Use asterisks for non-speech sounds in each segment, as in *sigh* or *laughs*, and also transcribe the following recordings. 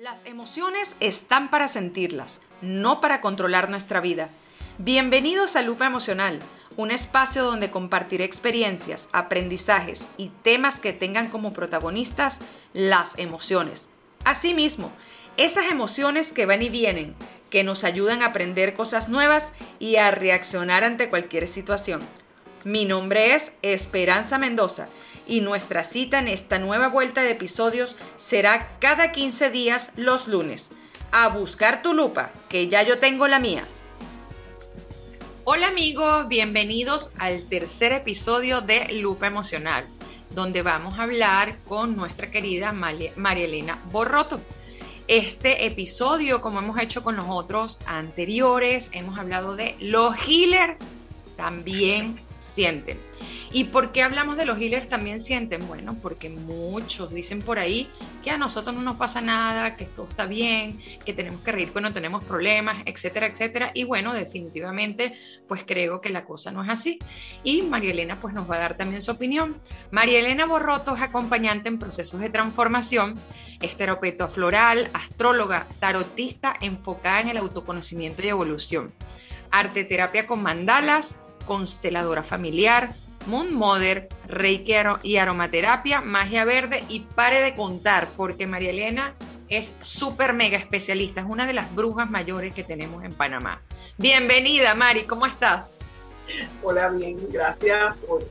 Las emociones están para sentirlas, no para controlar nuestra vida. Bienvenidos a Lupa Emocional, un espacio donde compartiré experiencias, aprendizajes y temas que tengan como protagonistas las emociones. Asimismo, esas emociones que van y vienen, que nos ayudan a aprender cosas nuevas y a reaccionar ante cualquier situación. Mi nombre es Esperanza Mendoza y nuestra cita en esta nueva vuelta de episodios será cada 15 días los lunes. A buscar tu lupa, que ya yo tengo la mía. Hola amigos, bienvenidos al tercer episodio de Lupa Emocional, donde vamos a hablar con nuestra querida María Elena Borroto. Este episodio, como hemos hecho con los otros anteriores, hemos hablado de los healers también sienten. ¿Y por qué hablamos de los healers también sienten? Bueno, porque muchos dicen por ahí que a nosotros no nos pasa nada, que todo está bien, que tenemos que reír cuando tenemos problemas, etcétera, etcétera. Y bueno, definitivamente, pues creo que la cosa no es así. Y María Elena pues nos va a dar también su opinión. María Elena Borroto es acompañante en procesos de transformación, es terapeuta floral, astróloga, tarotista enfocada en el autoconocimiento y evolución. Arte terapia con mandalas, consteladora familiar, Moon Mother, Reiki y aromaterapia, magia verde y pare de contar porque María Elena es súper mega especialista, es una de las brujas mayores que tenemos en Panamá. Bienvenida Mari, ¿cómo estás? Hola, bien, gracias por,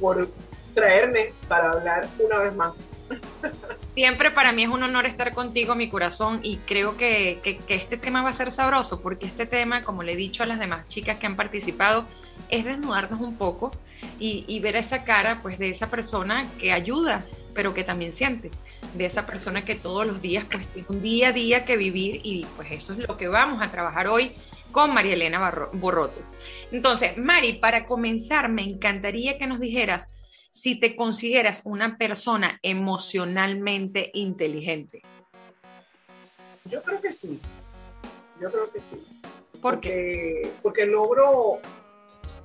por traerme para hablar una vez más. *laughs* Siempre para mí es un honor estar contigo, mi corazón, y creo que, que, este tema va a ser sabroso, porque este tema, como le he dicho a las demás chicas que han participado, es desnudarnos un poco y, ver esa cara pues de esa persona que ayuda, pero que también siente, de esa persona que todos los días pues tiene un día a día que vivir y pues eso es lo que vamos a trabajar hoy con María Elena Borroto. Entonces, Mari, para comenzar, me encantaría que nos dijeras si te consideras una persona emocionalmente inteligente. Yo creo que sí. Yo creo que sí. ¿Por porque, qué? Porque logro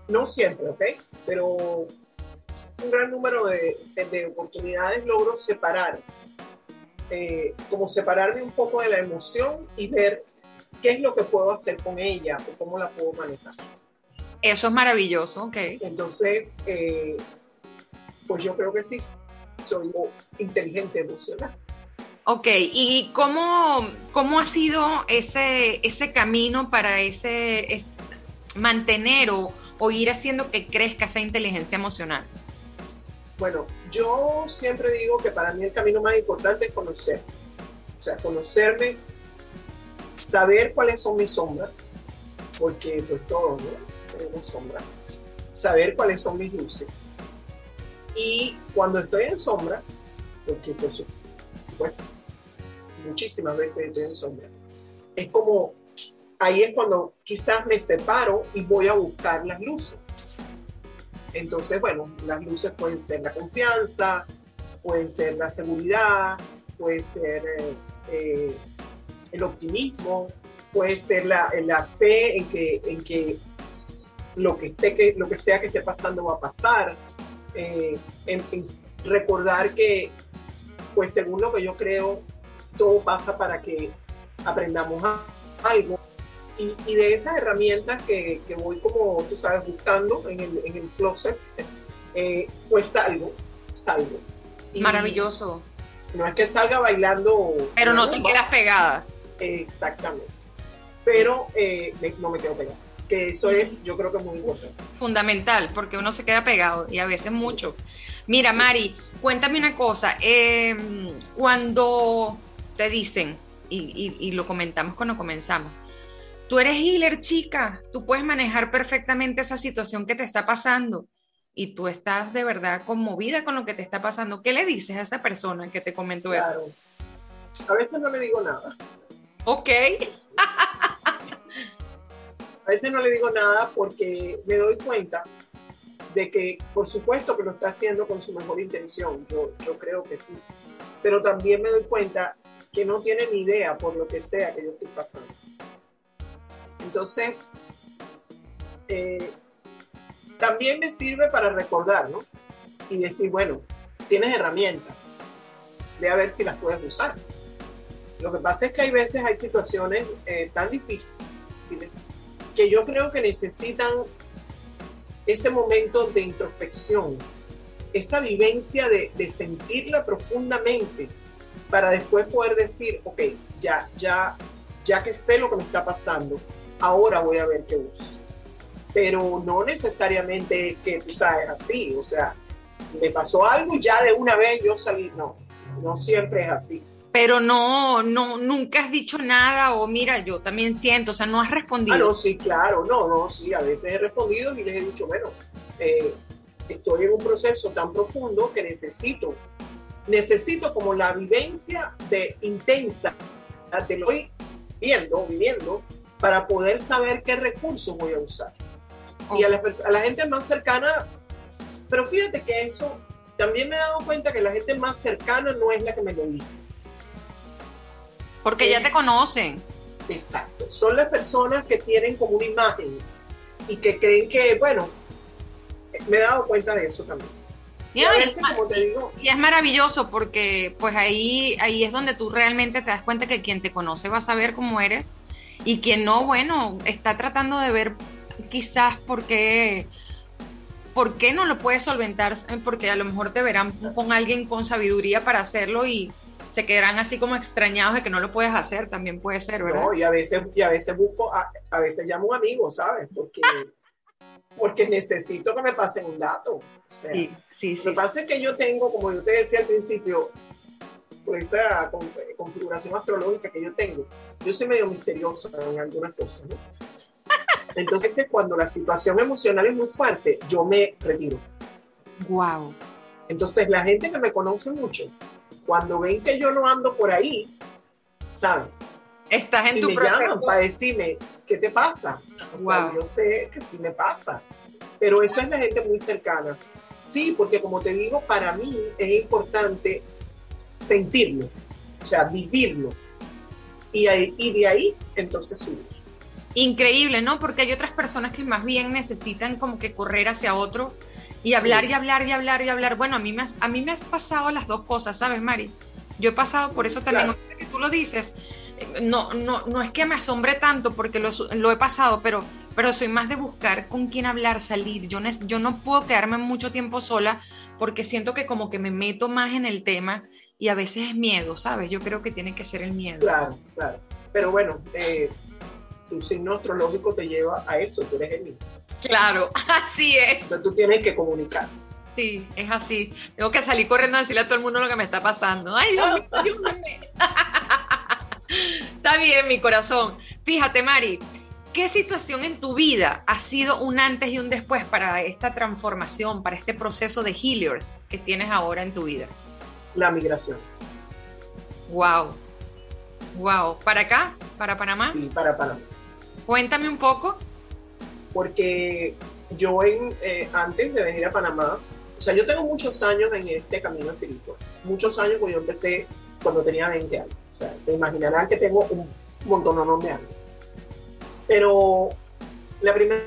no siempre, ¿ok? Pero un gran número de, de oportunidades logro separar, eh, como separarme un poco de la emoción y ver qué es lo que puedo hacer con ella o cómo la puedo manejar. Eso es maravilloso, ok. Entonces, eh, pues yo creo que sí, soy inteligente emocional. Ok, ¿y cómo, cómo ha sido ese, ese camino para ese, mantener o, o ir haciendo que crezca esa inteligencia emocional? Bueno, yo siempre digo que para mí el camino más importante es conocer. O sea, conocerme, saber cuáles son mis sombras, porque pues todos ¿no? tenemos sombras. Saber cuáles son mis luces. Y cuando estoy en sombra, porque por supuesto, muchísimas veces estoy en sombra, es como ahí es cuando quizás me separo y voy a buscar las luces. Entonces, bueno, las luces pueden ser la confianza, pueden ser la seguridad, puede ser eh, eh, el optimismo, puede ser la, la, fe en que, en que, lo que, esté, que lo que sea que esté pasando va a pasar. Eh, en, en recordar que, pues según lo que yo creo, todo pasa para que aprendamos algo y, de esas herramientas que, que, voy como, tú sabes, buscando en el, en el closet, eh, pues salgo, salgo. Maravilloso. No es que salga bailando. Pero no, te quedas pegada. Exactamente. Pero eh, no me quedo pegada. Que eso es, yo creo que es muy importante. Fundamental, porque uno se queda pegado y a veces mucho. Mira, Mari, cuéntame una cosa. Eh, cuando te dicen, y, y, y lo comentamos cuando comenzamos, Tú eres healer, chica. Tú puedes manejar perfectamente esa situación que te está pasando y tú estás de verdad conmovida con lo que te está pasando. ¿Qué le dices a esa persona que te comentó eso? A veces no le digo nada. Ok. *laughs* a veces no le digo nada porque me doy cuenta de que, por supuesto, que lo está haciendo con su mejor intención. Yo, yo creo que sí. Pero también me doy cuenta que no tiene ni idea por lo que sea que yo estoy pasando. Entonces, eh, también me sirve para recordar, ¿no? Y decir, bueno, tienes herramientas, ve a ver si las puedes usar. Lo que pasa es que hay veces, hay situaciones eh, tan difíciles que yo creo que necesitan ese momento de introspección, esa vivencia de, sentirla profundamente para después poder decir, ok, ya, ya, ya que sé lo que me está pasando, ahora voy a ver qué uso. Pero no necesariamente que tú sabes así, o sea, me pasó algo y ya de una vez yo salí, no, no siempre es así. Pero no, no, nunca has dicho nada o mira, yo también siento, o sea, no has respondido. Ah, no, sí, claro, no, no, sí, a veces he respondido y les he dicho, bueno, eh, estoy en un proceso tan profundo que necesito, necesito como la vivencia de intensa, te lo estoy viendo, viviendo, para poder saber qué recursos voy a usar. Y a la, a la gente más cercana, pero fíjate que eso también me he dado cuenta que la gente más cercana no es la que me lo dice. Porque ya te conocen. Exacto. Son las personas que tienen como una imagen y que creen que, bueno, me he dado cuenta de eso también. Y, a veces, como te digo, y es maravilloso porque pues ahí, ahí es donde tú realmente te das cuenta que quien te conoce va a saber cómo eres y quien no, bueno, está tratando de ver quizás por qué, por qué no lo puedes solventar, porque a lo mejor te verán con alguien con sabiduría para hacerlo y se quedarán así como extrañados de que no lo puedes hacer, también puede ser, ¿verdad? No, y a veces, y a veces busco, a, veces llamo a un amigo, ¿sabes? Porque, *laughs* porque necesito que me pasen un dato. sí, sí, sí. Lo que pasa es que yo tengo, como yo te decía al principio, por esa configuración astrológica que yo tengo, yo soy medio misteriosa en algunas cosas, ¿no? *laughs* Entonces, cuando la situación emocional es muy fuerte, yo me retiro. Wow. Entonces, la gente que me conoce mucho cuando ven que yo no ando por ahí, ¿saben? Estás en y tu me llaman para decirme, ¿qué te pasa? O sea, yo sé que sí me pasa, pero eso es la gente muy cercana. Sí, porque como te digo, para mí es importante sentirlo, o sea, vivirlo. Y, ahí, y de ahí, entonces subir. Increíble, ¿no? Porque hay otras personas que más bien necesitan como que correr hacia otro y hablar y hablar y hablar y hablar. Bueno, a mí me has, a mí me has pasado las dos cosas, ¿sabes, Mari? Yo he pasado por eso también, que tú lo dices, no, no, no es que me asombre tanto porque lo, lo, he pasado, pero, pero soy más de buscar con quién hablar, salir. Yo, yo no puedo quedarme mucho tiempo sola porque siento que como que me meto más en el tema y a veces es miedo, ¿sabes? Yo creo que tiene que ser el miedo. Claro, claro. Pero bueno, eh, tu signo astrológico te lleva a eso, tú eres Géminis. Claro, *laughs* así es. Entonces tú tienes que comunicar. Sí, es así. Tengo que salir corriendo a decirle a todo el mundo lo que me está pasando. Ay, Dios mío, *laughs* Está bien, mi corazón. Fíjate, Mari, ¿qué situación en tu vida ha sido un antes y un después para esta transformación, para este proceso de healers que tienes ahora en tu vida? La migración. Wow. Wow. ¿Para acá? ¿Para Panamá? Sí, para Panamá. Cuéntame un poco. Porque yo en, eh, antes de venir a Panamá, o sea, yo tengo muchos años en este camino espiritual. Muchos años porque yo empecé cuando tenía 20 años. O sea, se imaginarán que tengo un montón de años. Pero la primera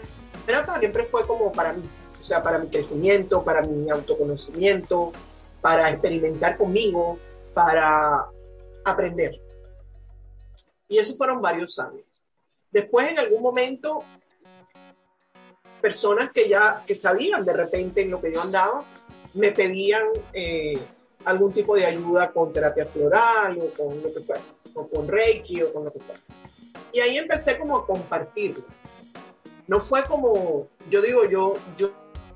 etapa siempre fue como para mí. O sea, para mi crecimiento, para mi autoconocimiento, para experimentar conmigo, para aprender. Y eso fueron varios años. Después, en algún momento, personas que ya que sabían de repente en lo que yo andaba, me pedían eh, algún tipo de ayuda con terapia floral o con lo que fuera, o con Reiki o con lo que fuera. Y ahí empecé como a compartirlo. No fue como, yo digo, yo, yo,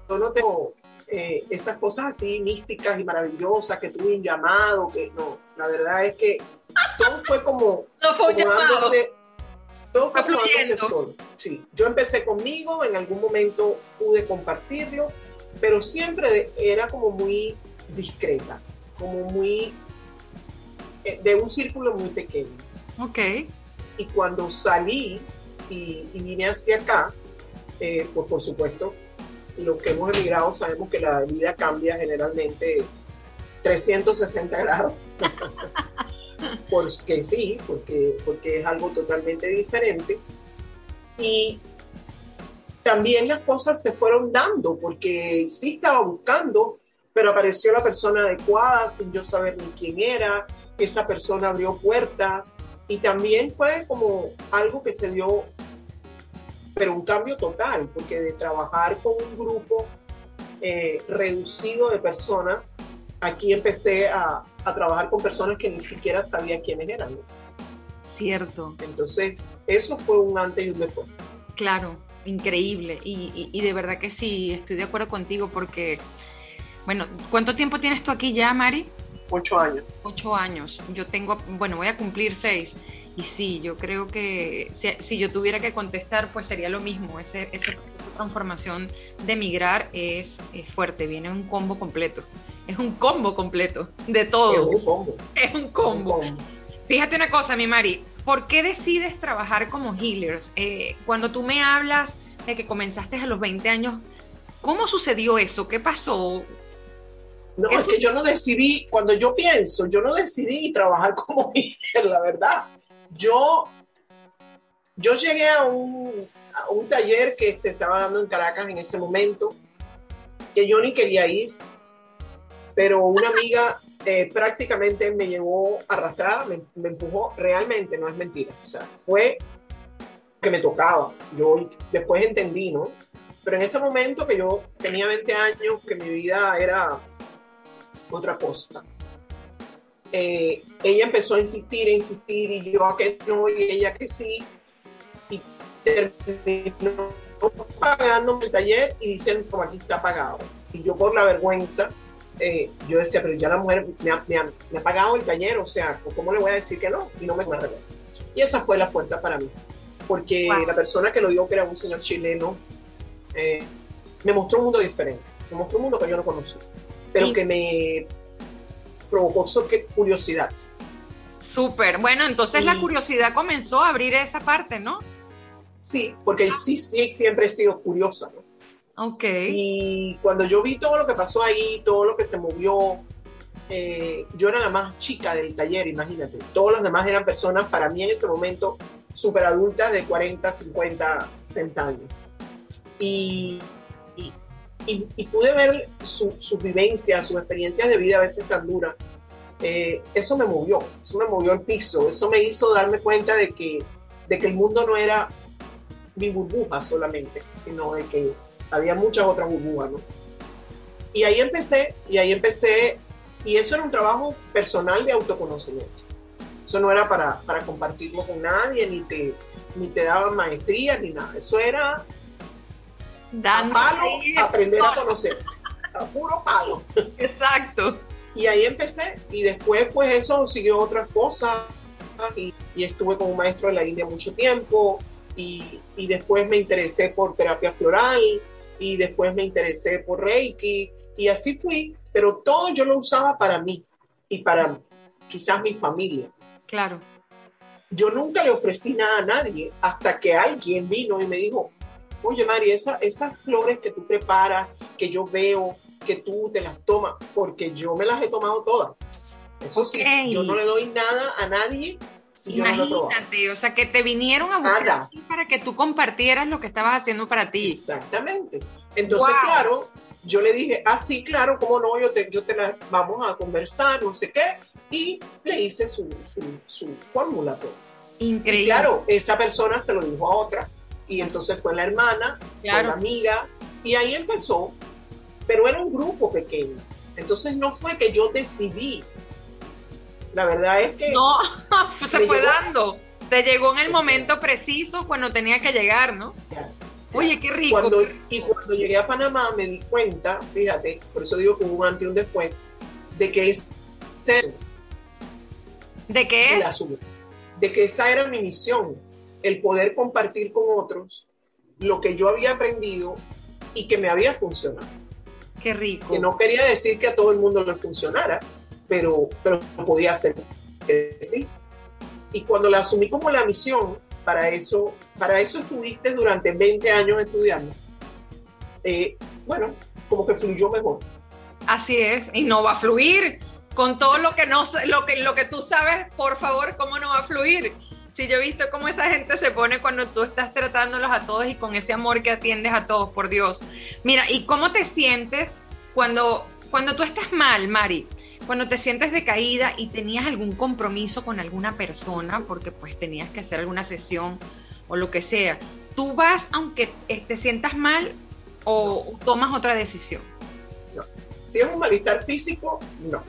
no tengo eh, esas cosas así místicas y maravillosas que tuve un llamado, que no, la verdad es que todo fue como, no fue como todo fue solo. Sí, yo empecé conmigo, en algún momento pude compartirlo, pero siempre era como muy discreta, como muy eh, de un círculo muy pequeño. Ok. Y cuando salí y, vine hacia acá, eh, pues por supuesto, los que hemos emigrado sabemos que la vida cambia generalmente 360 grados. *laughs* porque sí, porque, porque es algo totalmente diferente. Y también las cosas se fueron dando, porque sí estaba buscando, pero apareció la persona adecuada sin yo saber ni quién era, esa persona abrió puertas y también fue como algo que se dio, pero un cambio total, porque de trabajar con un grupo eh, reducido de personas, aquí empecé a, a, trabajar con personas que ni siquiera sabía quiénes eran. Cierto. Entonces, eso fue un antes y un después. Claro, increíble. Y, y, de verdad que sí, estoy de acuerdo contigo porque, bueno, ¿cuánto tiempo tienes tú aquí ya, Mari? Ocho años. Ocho años. Yo tengo, bueno, voy a cumplir seis. Y sí, yo creo que si, si yo tuviera que contestar, pues sería lo mismo. Ese, esa transformación de migrar es, es, fuerte, viene un combo completo. Es un combo completo de todo. Es un combo. Es un combo. Un combo. Fíjate una cosa, mi Mari, ¿por qué decides trabajar como healers? Eh, cuando tú me hablas de que comenzaste a los 20 años, ¿cómo sucedió eso? ¿Qué pasó? No, es que yo no decidí, cuando yo pienso, yo no decidí trabajar como *laughs* healer, la verdad. Yo, yo llegué a un, a un taller que estaba dando en Caracas en ese momento, que yo ni quería ir, pero una *laughs* amiga eh, prácticamente me llevó arrastrada, me, me, empujó, realmente no es mentira, o sea, fue que me tocaba, yo después entendí, ¿no? Pero en ese momento que yo tenía 20 años, que mi vida era otra cosa, eh, ella empezó a insistir, a insistir, y yo a que no, y ella que sí, y terminó pagándome el taller y diciendo, como aquí está pagado. Y yo por la vergüenza, eh, yo decía, pero ya la mujer me ha, me, ha, me ha, pagado el taller, o sea, ¿cómo le voy a decir que no? Y no me acuerdo. Y esa fue la puerta para mí, porque wow. la persona que lo dio, que era un señor chileno, eh, me mostró un mundo diferente, me mostró un mundo que yo no conocía, pero sí. que me provocó curiosidad. Súper, bueno, entonces la curiosidad comenzó a abrir esa parte, ¿no? Sí, porque sí, sí siempre he sido curiosa, ¿no? Ok. Y cuando yo vi todo lo que pasó ahí, todo lo que se movió, eh, yo era la más chica del taller, imagínate. Todos los demás eran personas, para mí en ese momento, súper adultas de 40, 50, 60 años. Y, y, y pude ver su vivencias, sus experiencias de vida a veces tan duras. Eh, eso me movió, eso me movió el piso, eso me hizo darme cuenta de que, de que el mundo no era mi burbuja solamente, sino de que había muchas otras burbujas, ¿no? Y ahí empecé, y ahí empecé, y eso era un trabajo personal de autoconocimiento. Eso no era para, para compartirlo con nadie, ni te, ni te daban maestría, ni nada. Eso era Dando a palo, aprender a conocerte. A puro palo. Exacto. Y ahí empecé, y después pues eso siguió otras cosas, y, y estuve con un maestro en la India mucho tiempo, y, y, después me interesé por terapia floral y después me interesé por Reiki y así fui, pero todo yo lo usaba para mí y para quizás mi familia. Claro. Yo nunca le ofrecí nada a nadie hasta que alguien vino y me dijo, oye Mari, esa, esas flores que tú preparas, que yo veo, que tú te las tomas, porque yo me las he tomado todas. Eso okay. sí, yo no le doy nada a nadie si Imagínate, no o sea, que te vinieron a buscar Nada. para que tú compartieras lo que estabas haciendo para ti. Exactamente. Entonces, Wow. claro, yo le dije, ah, sí, claro, cómo no, yo te, yo te la, vamos a conversar, no sé qué, y le hice su, su, su fórmula. pues. Y Increíble. claro, esa persona se lo dijo a otra, y entonces fue la hermana, fue la amiga, y ahí empezó, pero era un grupo pequeño. Entonces no fue que yo decidí. La verdad es que No, *laughs* se fue llegó. dando. Te llegó en el momento preciso cuando tenía que llegar, ¿no? Oye, qué rico. Cuando, y cuando llegué a Panamá me di cuenta, fíjate, por eso digo que hubo un antes y un después, de que es ¿De qué es? de que esa era mi misión, el poder compartir con otros lo que yo había aprendido y que me había funcionado. Qué rico. Que no quería decir que a todo el mundo le funcionara, pero, pero podía ser que sí. Y cuando la asumí como la misión, para eso, para eso estuviste durante 20 años estudiando, eh, bueno, como que fluyó mejor. Así es, y no va a fluir con todo lo que no lo que lo que tú sabes, por favor, cómo no va a fluir. Si yo he visto cómo esa gente se pone cuando tú estás tratándolos a todos y con ese amor que atiendes a todos, por Dios. Mira, ¿y cómo te sientes cuando cuando tú estás mal, Mari? cuando te sientes decaída y tenías algún compromiso con alguna persona, porque pues tenías que hacer alguna sesión o lo que sea, ¿tú vas aunque te sientas mal o tomas otra decisión? No. Si es un malestar físico, no.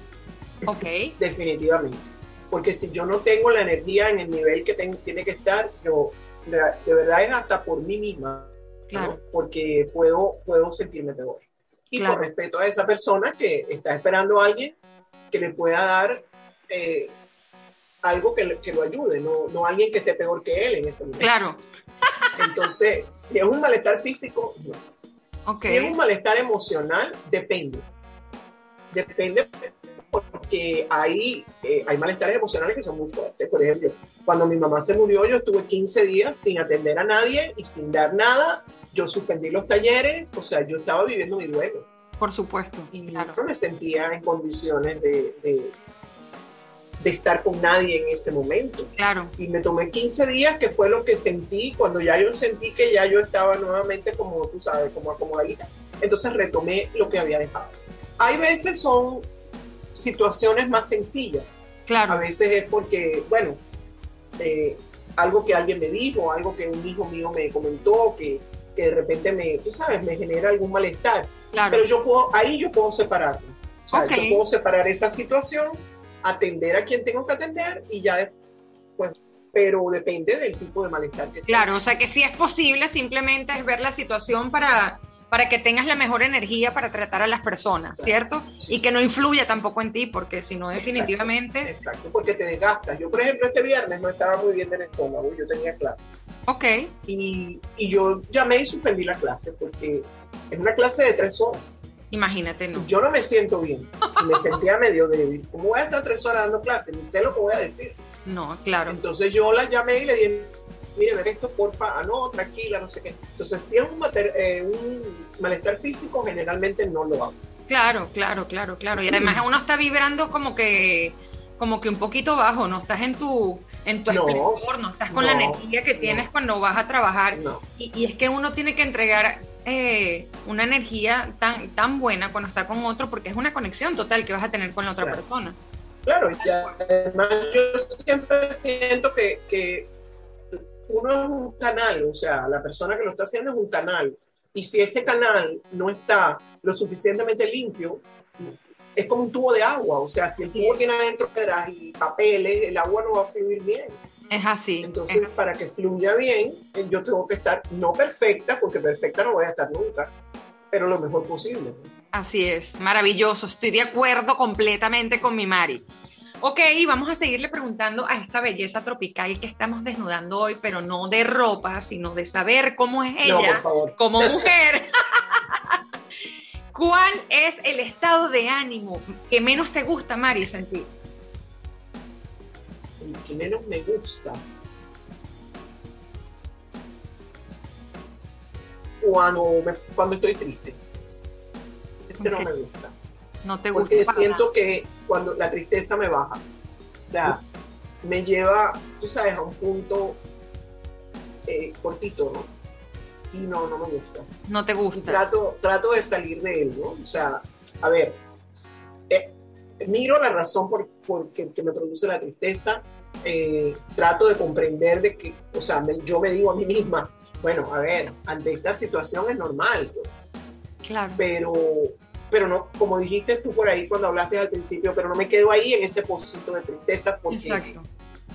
Ok. *laughs* Definitivamente. Porque si yo no tengo la energía en el nivel que tiene que estar, yo de, verdad es hasta por mí misma. Claro. Porque puedo, puedo sentirme peor. Y por respeto a esa persona que está esperando a alguien que le pueda dar eh, algo que, que, lo ayude, no, no alguien que esté peor que él en ese momento. Claro. Entonces, si es un malestar físico, no. Si es un malestar emocional, depende. Depende porque hay, eh, hay malestares emocionales que son muy fuertes. Por ejemplo, cuando mi mamá se murió, yo estuve 15 días sin atender a nadie y sin dar nada. Yo suspendí los talleres, o sea, yo estaba viviendo mi duelo. Por supuesto. Y claro. no me sentía en condiciones de, de, de, estar con nadie en ese momento. Claro. Y me tomé 15 días, que fue lo que sentí cuando ya yo sentí que ya yo estaba nuevamente como, tú sabes, como acomodadita. Entonces retomé lo que había dejado. Hay veces son situaciones más sencillas. Claro. A veces es porque, bueno, eh, algo que alguien me dijo, algo que un hijo mío me comentó, que, que de repente me, tú sabes, me genera algún malestar. Claro. Pero yo puedo, ahí yo puedo separarlo. O sea, Yo puedo separar esa situación, atender a quien tengo que atender y ya pues pero depende del tipo de malestar que sea. Claro, o sea que si es posible, simplemente es ver la situación para para que tengas la mejor energía para tratar a las personas, ¿cierto? Y que no influya tampoco en ti, porque si no, definitivamente... Exacto, porque te desgastas. Yo, por ejemplo, este viernes no estaba muy bien del estómago, yo tenía clase. Ok. Y, y yo llamé y suspendí la clase, porque es una clase de tres horas. Imagínate, ¿no? Si yo no me siento bien me sentía medio débil, ¿cómo voy a estar tres horas dando clase? Ni sé lo que voy a decir. No, claro. Entonces yo la llamé y le dije, mire, ver esto, porfa, ah, no, tranquila, no sé qué. Entonces, si es un, eh, un malestar físico, generalmente no lo hago. Claro, claro, claro, claro. Y además uno está vibrando como que, como que un poquito bajo, no estás en tu, en tu no, no estás con la energía que tienes cuando vas a trabajar. Y, y, es que uno tiene que entregar eh, una energía tan, tan buena cuando está con otro, porque es una conexión total que vas a tener con la otra persona. Claro, y además yo siempre siento que, que uno es un canal, o sea, la persona que lo está haciendo es un canal. Y si ese canal no está lo suficientemente limpio, es como un tubo de agua. O sea, si el tubo tiene adentro piedras y papeles, el agua no va a fluir bien. Es así. Entonces, para que fluya bien, yo tengo que estar no perfecta, porque perfecta no voy a estar nunca, pero lo mejor posible. Así es, maravilloso. Estoy de acuerdo completamente con mi Mari. Ok, vamos a seguirle preguntando a esta belleza tropical que estamos desnudando hoy, pero no de ropa, sino de saber cómo es ella como *laughs* mujer. ¿Cuál es el estado de ánimo que menos te gusta, Mari, sentir? El que menos me gusta. Cuando, cuando estoy triste. Ese no me gusta. No te gusta. Porque siento que cuando la tristeza me baja, o sea, me lleva, tú sabes, a un punto eh, cortito, ¿no? Y no, no me gusta. No te gusta. trato, trato de salir de él, ¿no? O sea, a ver, eh, miro la razón por, por que, me produce la tristeza, eh, trato de comprender de que, o sea, yo me digo a mí misma, bueno, a ver, ante esta situación es normal, pues. Claro. Pero pero no, como dijiste tú por ahí cuando hablaste al principio, pero no me quedo ahí en ese pocito de tristeza porque, Exacto.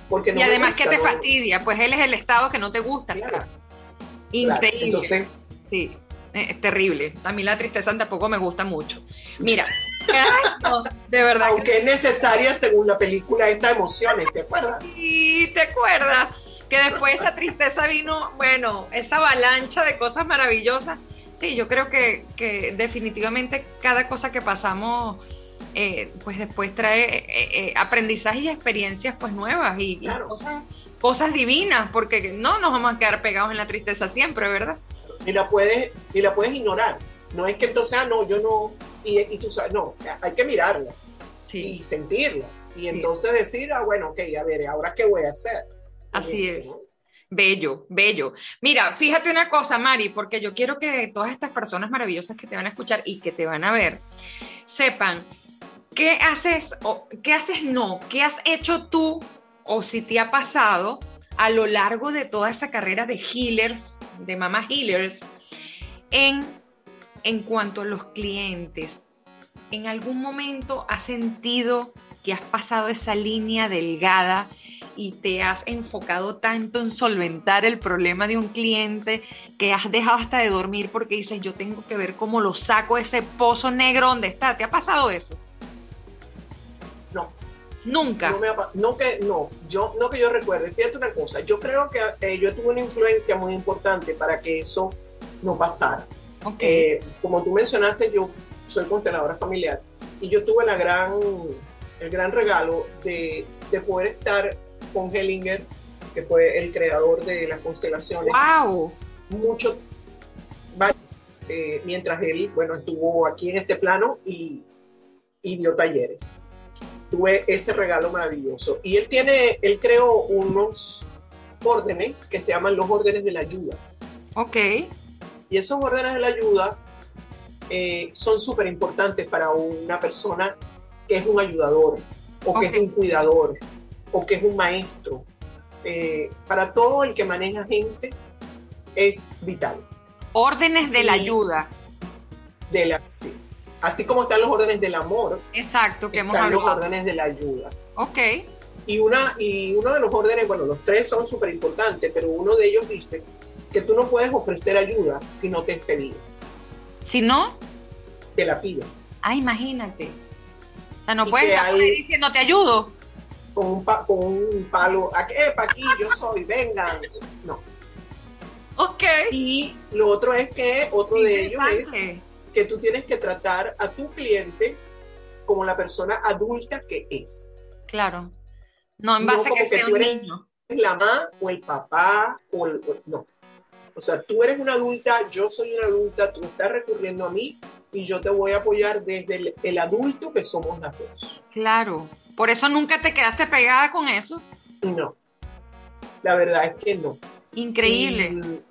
porque no Y además que te fastidia, pues él es el estado que no te gusta. Claro. Increíble. Entonces, sí, es terrible. A mí la tristeza tampoco me gusta mucho. Mira, *laughs* de verdad. Aunque es necesaria según la película esta emociones, ¿te acuerdas? Sí, te acuerdas. Que después esa tristeza vino, bueno, esa avalancha de cosas maravillosas Sí, yo creo que, que definitivamente cada cosa que pasamos, eh, pues después trae eh, eh, aprendizajes y experiencias pues nuevas y, cosas, cosas, divinas, porque no nos vamos a quedar pegados en la tristeza siempre, ¿verdad? Y la puedes, y la puedes ignorar. No es que entonces, ah, no, yo no, y, y tú sabes, no, hay que mirarla y sentirla. Y entonces decir, ah, bueno, ok, a ver, ¿ahora qué voy a hacer? Así es. Bello, bello. Mira, fíjate una cosa, Mari, porque yo quiero que todas estas personas maravillosas que te van a escuchar y que te van a ver sepan ¿qué haces o qué haces no? ¿Qué has hecho tú o si te ha pasado a lo largo de toda esa carrera de healers, de mamá healers, en, en cuanto a los clientes? ¿En algún momento has sentido que has pasado esa línea delgada y te has enfocado tanto en solventar el problema de un cliente que has dejado hasta de dormir porque dices, yo tengo que ver cómo lo saco ese pozo negro donde está. ¿Te ha pasado eso? No. Nunca. No, que, no, yo, no que yo recuerde. Fíjate una cosa, yo creo que eh, yo tuve una influencia muy importante para que eso no pasara. Okay. Eh, como tú mencionaste, yo soy consteladora familiar y yo tuve la gran, el gran regalo de, de poder estar con Hellinger, que fue el creador de las constelaciones. ¡Wow! Mucho eh, mientras él, bueno, estuvo aquí en este plano y, y dio talleres. Tuve ese regalo maravilloso. Y él tiene, él creó unos órdenes que se llaman los órdenes de la ayuda. Ok. Y esos órdenes de la ayuda eh, son súper importantes para una persona que es un ayudador o que es un cuidador o que es un maestro. Eh, para todo el que maneja gente es vital. Órdenes de la ayuda. De la, sí. Así como están los órdenes del amor. Exacto, que hemos están los órdenes de la ayuda. Ok. Y, una, y uno de los órdenes, bueno, los tres son súper importantes, pero uno de ellos dice que tú no puedes ofrecer ayuda si no te es pedido. Si no, te la pido. Ah, imagínate. O sea, no puedes estar diciendo te ayudo. Con un, con un palo, aquí, aquí yo soy, vengan. No. Ok. Y lo otro es que, otro de ellos es que tú tienes que tratar a tu cliente como la persona adulta que es. Claro. No en base a que, sea un niño. La mamá o el papá o el, no. O sea, tú eres una adulta, yo soy una adulta, tú estás recurriendo a mí y yo te voy a apoyar desde el, adulto que somos las dos. Claro. Por eso nunca te quedaste pegada con eso. No. La verdad es que no. Increíble.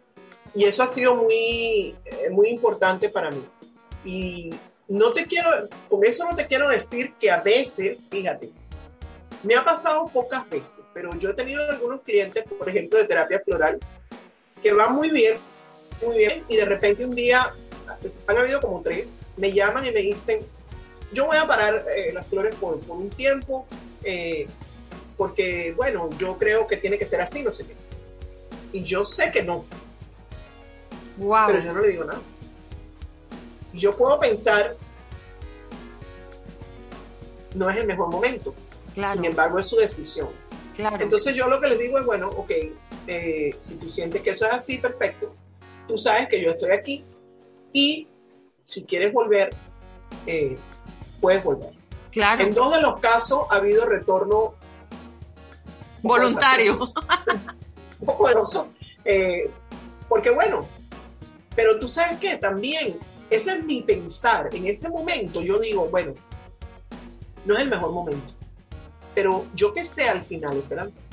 Y, eso ha sido muy, eh, muy importante para mí. Y no te quiero, con eso no te quiero decir que a veces, fíjate, me ha pasado pocas veces, pero yo he tenido algunos clientes, por ejemplo, de terapia floral, que van muy bien, muy bien, y de repente un día, han habido como tres, me llaman y me dicen, yo voy a parar eh, las flores por, por un tiempo, eh, porque, bueno, yo creo que tiene que ser así, no sé qué. Y yo sé que no. Wow. Pero yo no le digo nada. Yo puedo pensar, no es el mejor momento. Sin embargo, es su decisión. Claro. Entonces yo lo que les digo es, bueno, ok, eh, si tú sientes que eso es así, perfecto. Tú sabes que yo estoy aquí y si quieres volver, eh, puedes volver. Claro. En dos de los casos ha habido retorno voluntario. *laughs* poderoso. Eh, porque bueno, pero tú sabes que también, ese es mi pensar. En ese momento yo digo, bueno, no es el mejor momento. Pero yo que sé al final, Esperanza,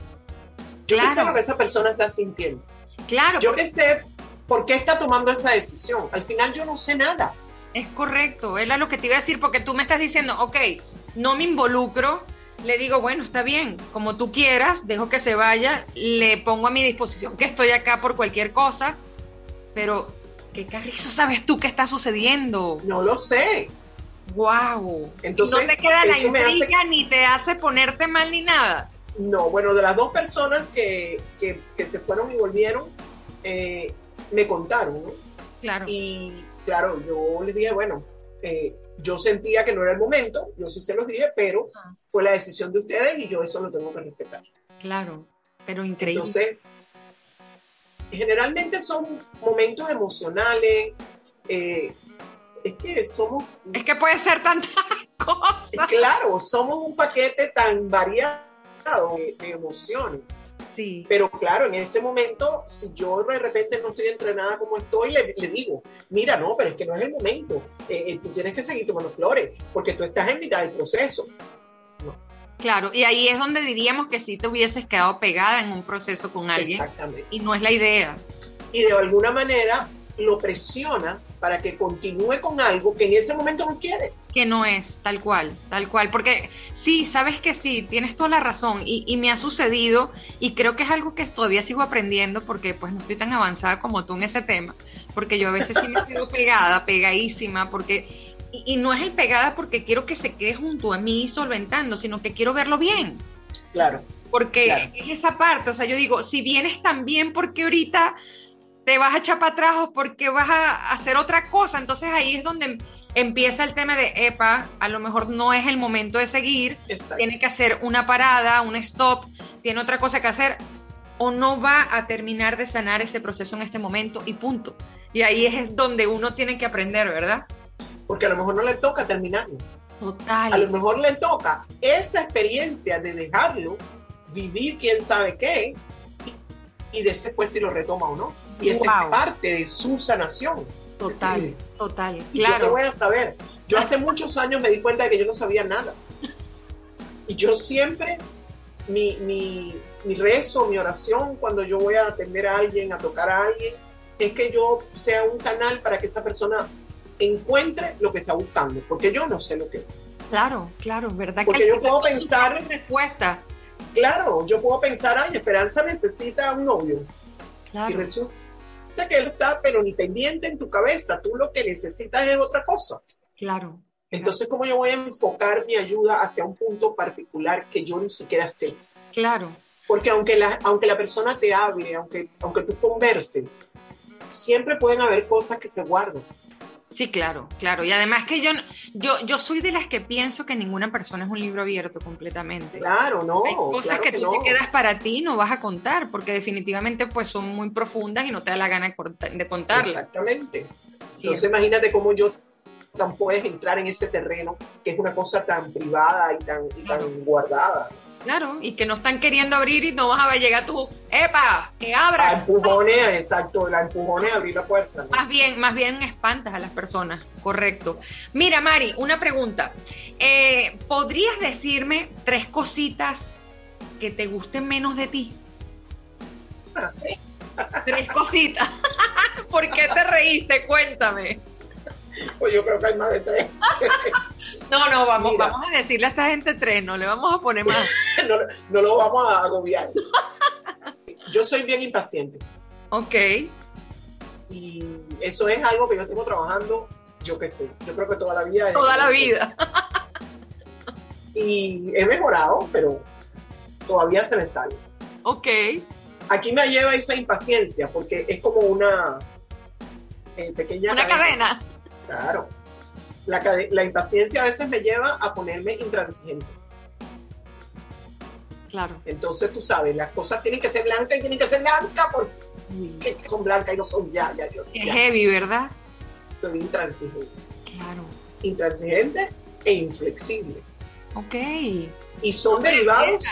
yo claro. sé lo que esa persona está sintiendo. Claro. Yo que sé por qué está tomando esa decisión. Al final yo no sé nada. Es correcto, era lo que te iba a decir, porque tú me estás diciendo, ok, no me involucro, le digo, bueno, está bien, como tú quieras, dejo que se vaya, le pongo a mi disposición que estoy acá por cualquier cosa, pero ¿qué carrizo sabes tú qué está sucediendo? No lo sé. Wow. Entonces, no te queda la intriga ni te hace ponerte mal ni nada. No, bueno, de las dos personas que, se fueron y volvieron, eh, me contaron, ¿no? Claro. Y claro, yo les dije, bueno, eh, yo sentía que no era el momento, yo sí se los dije, pero fue la decisión de ustedes y yo eso lo tengo que respetar. Claro, pero increíble. Entonces, generalmente son momentos emocionales, eh, es que somos... Es que puede ser tantas *laughs* cosas. Claro, somos un paquete tan variado de, emociones. Sí. Pero claro, en ese momento, si yo de repente no estoy entrenada como estoy, le, digo, mira, no, pero es que no es el momento. Eh, eh, tú tienes que seguir tomando flores, porque tú estás en mitad del proceso. Claro, y ahí es donde diríamos que si te hubieses quedado pegada en un proceso con alguien. Exactamente. Y no es la idea. Y de alguna manera lo presionas para que continúe con algo que en ese momento no quiere. Que no es, tal cual, tal cual. Porque sí, sabes que sí, tienes toda la razón y, y, me ha sucedido y creo que es algo que todavía sigo aprendiendo porque pues no estoy tan avanzada como tú en ese tema, porque yo a veces sí me *laughs* he sido pegada, pegadísima, porque... Y, y no es el pegada porque quiero que se quede junto a mí solventando, sino que quiero verlo bien. Claro. Porque claro. es esa parte, o sea, yo digo, si vienes tan bien, porque ahorita te vas a echar para atrás o porque vas a hacer otra cosa? Entonces ahí es donde empieza el tema de, epa, a lo mejor no es el momento de seguir, Exacto. tiene que hacer una parada, un stop, tiene otra cosa que hacer, o no va a terminar de sanar ese proceso en este momento y punto. Y ahí es donde uno tiene que aprender, ¿verdad? Porque a lo mejor no le toca terminarlo. Total. A lo mejor le toca esa experiencia de dejarlo, vivir quién sabe qué, y después si lo retoma o no. Y wow. esa es parte de su sanación. Total, total. Y claro. yo te voy a saber. Yo hace muchos años me di cuenta de que yo no sabía nada. Y yo siempre, mi, mi, mi rezo, mi oración, cuando yo voy a atender a alguien, a tocar a alguien, es que yo sea un canal para que esa persona encuentre lo que está buscando, porque yo no sé lo que es. Claro, claro, ¿verdad? Porque que yo puedo pensar... Respuesta. Claro, yo puedo pensar, ay, Esperanza necesita un novio. Claro. Y resulta que él está, pero ni pendiente en tu cabeza. Tú lo que necesitas es otra cosa. Claro. Entonces, ¿cómo yo voy a enfocar mi ayuda hacia un punto particular que yo ni siquiera sé? Claro. Porque aunque la, aunque la persona te hable, aunque, aunque tú converses, siempre pueden haber cosas que se guardan. Sí, claro, claro. Y además que yo, yo, yo soy de las que pienso que ninguna persona es un libro abierto completamente. Claro, no. Hay cosas claro que, que tú no. te quedas para ti y no vas a contar, porque definitivamente pues son muy profundas y no te da la gana de contarlas. Exactamente. Entonces imagínate cómo yo tan puedes entrar en ese terreno que es una cosa tan privada y tan, y tan guardada. Claro, y que no están queriendo abrir y no vas a llegar tú, ¡epa! ¡Que La abra! empujones, exacto, la empujones a abrir la puerta. ¿no? Más bien, más bien espantas a las personas, correcto. Mira, Mari, una pregunta. Eh, ¿Podrías decirme tres cositas que te gusten menos de ti? Ah. Tres cositas. *laughs* ¿Por qué te reíste? Cuéntame. Pues yo creo que hay más de tres. *laughs* No, no, vamos, Mira. vamos a decirle a esta gente tres, no le vamos a poner más. *laughs* no, no lo vamos a agobiar. *laughs* Yo soy bien impaciente Ok, y eso es algo que yo tengo trabajando, yo qué sé, yo creo que toda la vida. toda la vida. Y he mejorado, pero todavía se me sale. Ok, Aquí me lleva esa impaciencia porque es como una eh, pequeña una cadena. Claro. La, impaciencia a veces me lleva a ponerme intransigente. Claro. Entonces, tú sabes, las cosas tienen que ser blancas y tienen que ser blancas porque son blancas y no son ya, ya, yo Es heavy, ¿verdad? soy intransigente. Claro. Intransigente e inflexible. Ok. Y son derivados,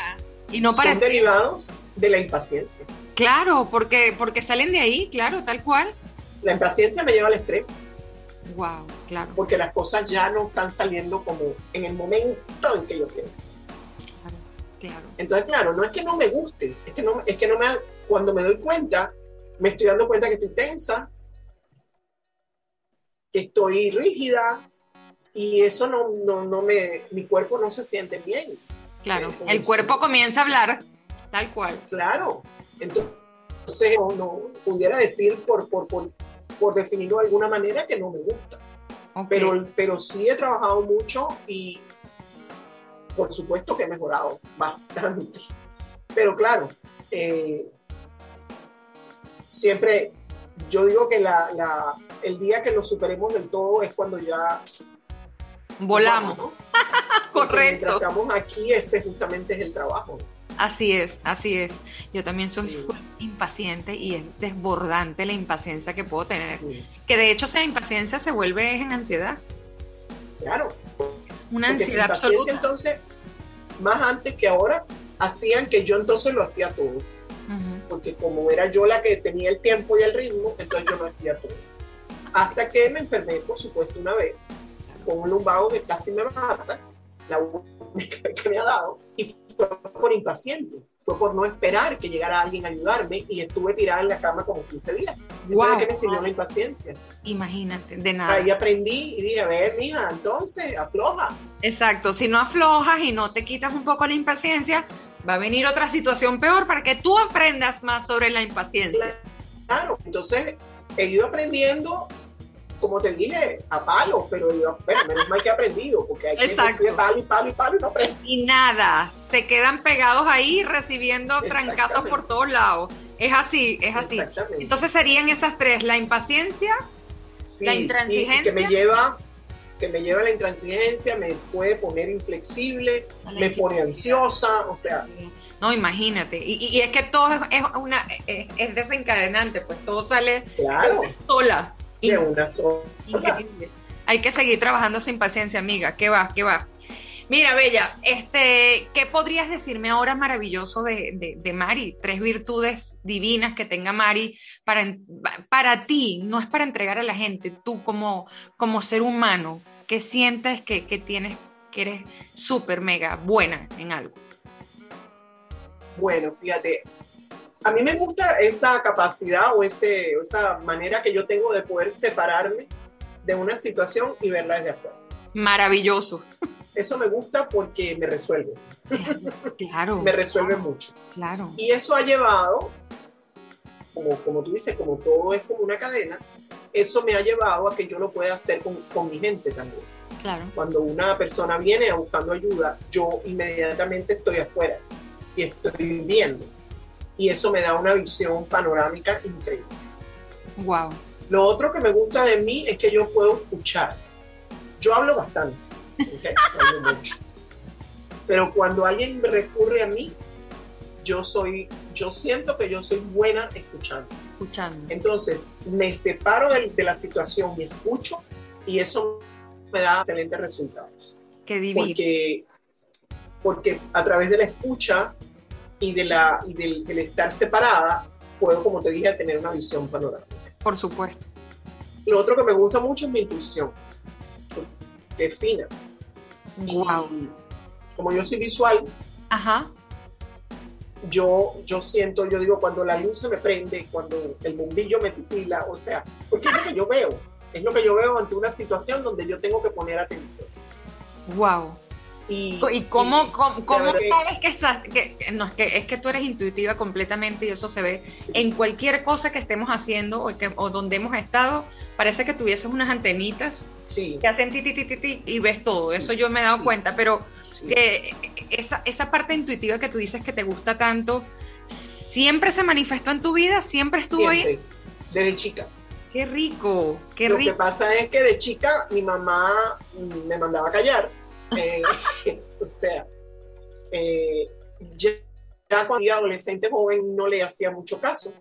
Y no son para derivados de la impaciencia. Claro, porque, porque salen de ahí, claro, tal cual. La impaciencia me lleva al estrés Wow, claro, porque las cosas ya no están saliendo como en el momento en que yo quiero. claro, claro. Entonces, claro, no es que no me guste, es que no, es que no me, cuando me doy cuenta, me estoy dando cuenta que estoy tensa, que estoy rígida, y eso no, no, no me, mi cuerpo no se siente bien, Claro, Eh, el cuerpo comienza a hablar tal cual. claro. Entonces, no, no pudiera decir por, por, por, por definirlo de alguna manera que no me gusta, pero, pero sí he trabajado mucho y por supuesto que he mejorado bastante. Pero claro, eh, siempre yo digo que la, la- el día que lo superemos del todo es cuando ya volamos. ¿no? *laughs* Porque Mientras Correcto. estamos aquí, ese justamente es el trabajo. Así es, así es. Yo también soy Sí. impaciente y es desbordante la impaciencia que puedo tener. Sí, Que de hecho esa impaciencia se vuelve en ansiedad. claro. Una Porque ansiedad absoluta. entonces, más antes que ahora, hacían que yo entonces lo hacía todo. Porque como era yo la que tenía el tiempo y el ritmo, entonces yo lo hacía todo. Hasta que me enfermé, por supuesto, una vez, con un lumbago que casi me mata, la única que me ha dado, y fue por impaciente, fue por no esperar que llegara alguien a ayudarme y estuve tirada en la cama como 15 días. Wow. ¿Qué me sirvió la impaciencia? Imagínate, de nada. Ahí aprendí y dije, a ver, mija, entonces, afloja. Exacto, si no aflojas y no te quitas un poco la impaciencia, va a venir otra situación peor para que tú aprendas más sobre la impaciencia. Claro, entonces he ido aprendiendo, como te dije, a palo, pero yo, bueno, menos mal que he aprendido, porque hay que Exacto. decir palo y palo y palo y no aprende. Y nada, se quedan pegados ahí recibiendo trancazos por todos lados. Es así, es así. Entonces serían esas tres, la impaciencia, Sí, la y intransigencia. que me lleva que me lleva a la intransigencia, me puede poner inflexible, me pone ansiosa, o sea, no, imagínate. Y, y- y es que todo es, es una, es, es desencadenante, pues todo sale claro, sola. De una sola. Increíble. Hay que seguir trabajando sin paciencia, amiga. ¿Qué va? ¿Qué va? Mira, Bella, este, ¿qué podrías decirme ahora maravilloso de, de- de Mari? Tres virtudes divinas que tenga Mari para, para ti, no es para entregar a la gente, tú como, como ser humano, ¿qué sientes que, que tienes, que eres súper mega buena en algo? Bueno, fíjate, a mí me gusta esa capacidad o ese, esa manera que yo tengo de poder separarme de una situación y verla desde afuera. Maravilloso. Eso me gusta porque me resuelve, Claro. *laughs* me resuelve mucho. Claro. Y eso ha llevado, como, como tú dices, como todo es como una cadena, eso me ha llevado a que yo lo pueda hacer con, con mi gente también. Claro. Cuando una persona viene buscando ayuda, yo inmediatamente estoy afuera y estoy viendo. Y eso me da una visión panorámica increíble. Wow. Lo otro que me gusta de mí es que yo puedo escuchar. Yo hablo bastante, ¿ok? *laughs* Hablo mucho. Pero cuando alguien recurre a mí, yo soy, yo siento que yo soy buena escuchando. Escuchando. Entonces, me separo de, de la situación y escucho, y eso me da excelentes resultados. Qué divino. Porque, porque a través de la escucha y, de la, y del, del estar separada, puedo, como te dije, tener una visión panorámica. Por supuesto. Lo otro que me gusta mucho es mi intuición, que es fina. Y Wow. como yo soy visual, Ajá. yo, yo siento, yo digo, cuando la luz se me prende, cuando el bombillo me titila, o sea, porque es lo que yo veo, es lo que yo veo ante una situación donde yo tengo que poner atención. Wow. Y, ¿Y cómo, y- cómo, sabes que, estás- que, no, es que es que tú eres intuitiva completamente y eso se ve sí, en cualquier cosa que estemos haciendo o, que, o donde hemos estado? Parece que tuvieses unas antenitas sí, que hacen ti, ti, ti, y ves todo. Sí, eso yo me he dado cuenta, pero eh, esa, esa parte intuitiva que tú dices que te gusta tanto, ¿siempre se manifestó en tu vida? ¿Siempre estuvo ahí? desde chica. Qué rico, qué Lo que rico. pasa es que de chica mi mamá me mandaba a callar. Eh, *laughs* o sea, eh, ya, ya cuando era adolescente joven no le hacía mucho caso.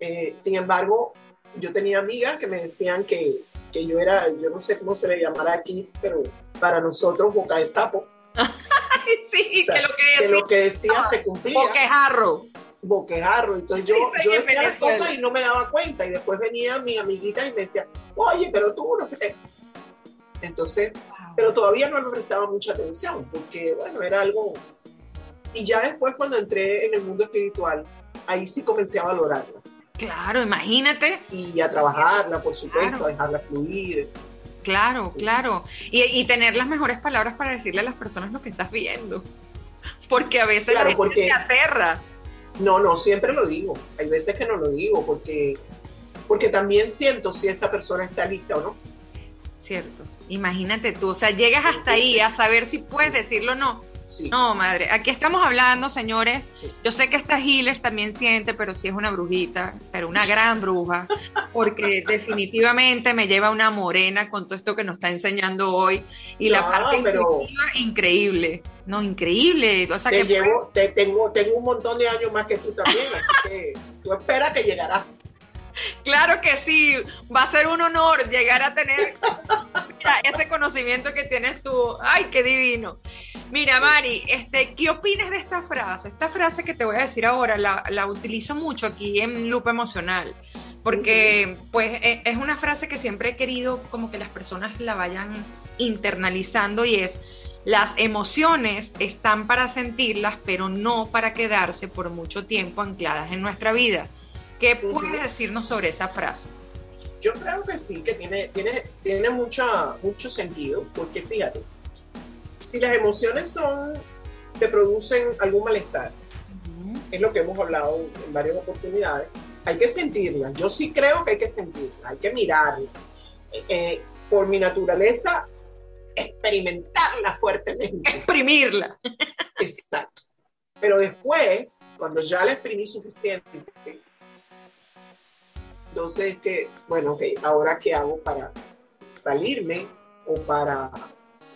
Eh, sin embargo, yo tenía amigas que me decían que, que yo era, yo no sé cómo se le llamará aquí, pero para nosotros boca de sapo, *laughs* sí, o sea, que lo que, que decís, lo que decía se cumplía. boquejarro. boquejarro. Entonces yo, Sí, yo decía las cosas y no me daba cuenta. Y después venía mi amiguita y me decía, oye, pero tú no sé qué. Entonces, pero todavía no le prestaba mucha atención porque, bueno, era algo... Y ya después cuando entré en el mundo espiritual, ahí sí comencé a valorarla Claro, imagínate. y a trabajarla, por supuesto, Claro. a dejarla fluir. Claro, Sí. claro. Y, y tener las mejores palabras para decirle a las personas lo que estás viendo. Porque a veces Claro, la gente porque- se aterra. No, no, siempre lo digo. Hay veces que no lo digo porque, porque también siento si esa persona está lista o no. Cierto. Imagínate tú. O sea, llegas hasta ahí a saber si puedes decirlo o no. Sí. No, madre. Aquí estamos hablando, señores. sí. Yo sé que esta healer también siente, pero sí es una brujita, pero una gran bruja, porque *laughs* definitivamente me lleva una morena con todo esto que nos está enseñando hoy y la parte intuitiva, increíble. No, increíble. O sea, te que llevo, te tengo, tengo un montón de años más que tú también, así que tú espera que llegarás. Claro que sí, va a ser un honor llegar a tener mira, *laughs* ese conocimiento que tienes tú. Ay, qué divino. Mira, Mari, este, ¿qué opinas de esta frase? Esta frase que te voy a decir ahora la, la utilizo mucho aquí en Lupa Emocional, porque pues e- es una frase que siempre he querido como que las personas la vayan internalizando y es, Las emociones están para sentirlas, pero no para quedarse por mucho tiempo ancladas en nuestra vida. ¿Qué puedes decirnos sobre esa frase? Yo creo que sí, que tiene, tiene, tiene mucha, mucho sentido, porque fíjate, si las emociones son, te producen algún malestar, es lo que hemos hablado en varias oportunidades, hay que sentirlas. Yo sí creo que hay que sentirlas, hay que mirarlas. Eh, por mi naturaleza, experimentarla fuertemente. Exprimirla. Exacto. Pero después, cuando ya la exprimí suficiente, entonces que, bueno, ok, ahora qué hago para salirme o para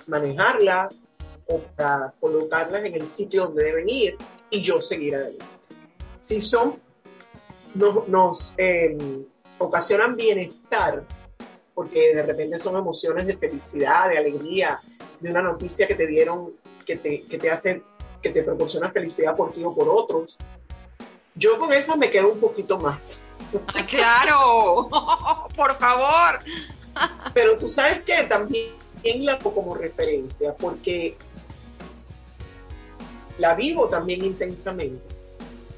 manejarlas o para colocarlas en el sitio donde deben ir y yo seguir adelante. Si son, nos, em, ocasionan bienestar, porque de repente son emociones de felicidad, de alegría, de una noticia que te dieron, que te, que te hace, que te proporciona felicidad por ti o por otros. Yo con esas me quedo un poquito más. Claro, *laughs* por favor. Pero tú sabes que también la como referencia, porque la vivo también intensamente.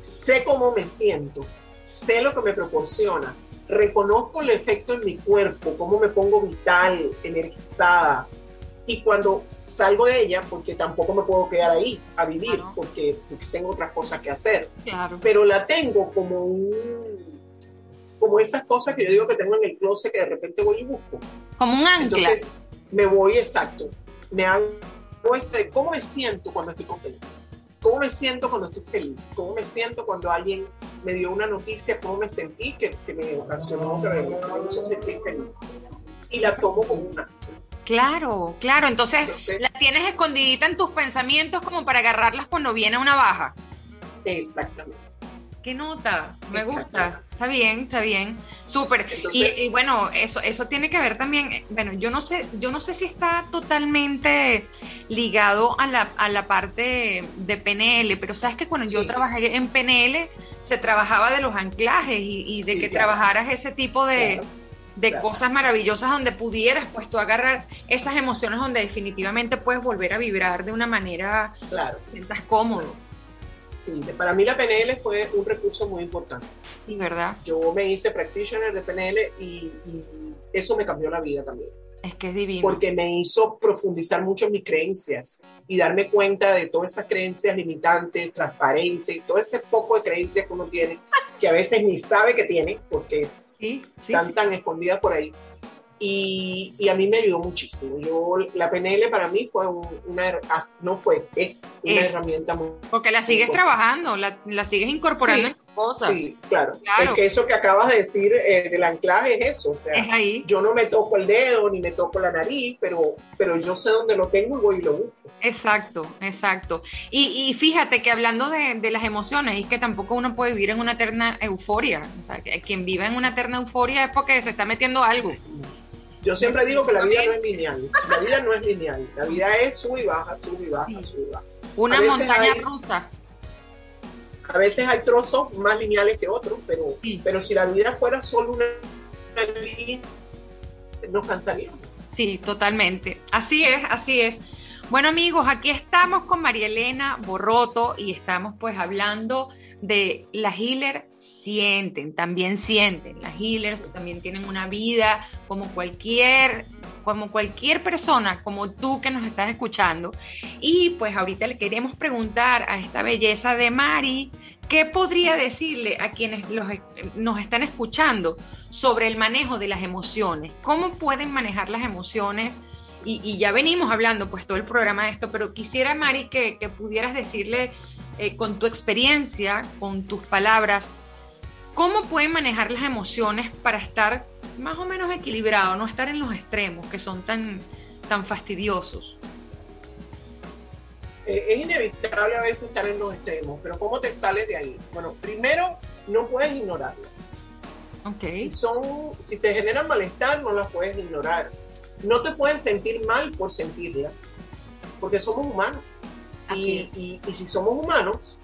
Sé cómo me siento, sé lo que me proporciona, reconozco el efecto en mi cuerpo, cómo me pongo vital, energizada. Y cuando salgo de ella, porque tampoco me puedo quedar ahí a vivir, porque, tengo otras cosas que hacer. Pero la tengo como un, como esas cosas que yo digo que tengo en el closet que de repente voy y busco. Como un ancla. Entonces me voy exacto. Me hago ese, ¿cómo me siento cuando estoy contenta? ¿Cómo me siento cuando estoy feliz? ¿Cómo me siento cuando alguien me dio una noticia? ¿Cómo me sentí que, me ocasionó, que me, hizo sentir feliz? Y la tomo como una. Claro, claro. Entonces, la tienes escondidita en tus pensamientos como para agarrarlas cuando viene una baja. Exactamente. ¿Qué nota? Me gusta. Está bien, está bien. Súper. Y, bueno, eso, eso tiene que ver también, bueno, yo no sé, yo no sé si está totalmente ligado a la, a la parte de PNL, pero sabes que cuando yo trabajé en PNL se trabajaba de los anclajes y, de que trabajaras ese tipo de, cosas maravillosas donde pudieras pues tú agarrar esas emociones donde definitivamente puedes volver a vibrar de una manera claro. sientas cómodo. Sí, para mí la PNL fue un recurso muy importante. Sí, ¿verdad? Yo me hice practitioner de PNL y, eso me cambió la vida también. Es que es divino. Porque me hizo profundizar mucho en mis creencias y darme cuenta de todas esas creencias limitantes, transparentes, todo ese poco de creencias que uno tiene, que a veces ni sabe que tiene, porque están tan escondidas por ahí y, a mí me ayudó muchísimo. Yo, la PNL para mí fue una, no fue, es una herramienta muy... Porque la sigues trabajando, la, la, sigues incorporando en cosas. Sí, claro. Es que eso que acabas de decir eh, del anclaje es eso, o sea, yo no me toco el dedo ni me toco la nariz, pero, pero yo sé dónde lo tengo y voy y lo busco. Exacto, exacto. Y, y fíjate que hablando de, de, las emociones, es que tampoco uno puede vivir en una eterna euforia. O sea, que quien vive en una eterna euforia es porque se está metiendo algo. Yo siempre digo que la vida no es lineal. La vida no es lineal. La vida es sub y baja, sub y baja, sub y baja. Una montaña rusa. A veces hay trozos más lineales que otros, pero, pero si la vida fuera solo una línea, nos cansaríamos. Sí, totalmente. Así es, así es. Bueno amigos, aquí estamos con María Elena Borroto y estamos pues hablando de las healers sienten, también sienten. Las healers también tienen una vida como cualquier, como cualquier persona, como tú que nos estás escuchando. Y pues ahorita le queremos preguntar a esta belleza de Mari, ¿qué podría decirle a quienes los, nos están escuchando sobre el manejo de las emociones? ¿Cómo pueden manejar las emociones? Y, ya venimos hablando pues todo el programa de esto, pero quisiera, Mari, que, pudieras decirle eh, con tu experiencia, con tus palabras, ¿Cómo pueden manejar las emociones para estar más o menos equilibrado, no estar en los extremos que son tan, tan fastidiosos? Eh, es inevitable a veces estar en los extremos, pero ¿cómo te sales de ahí? Bueno, primero, no puedes ignorarlas. Okay. Si, son, si te generan malestar, no las puedes ignorar. No te pueden sentir mal por sentirlas, porque somos humanos. y, y si somos humanos,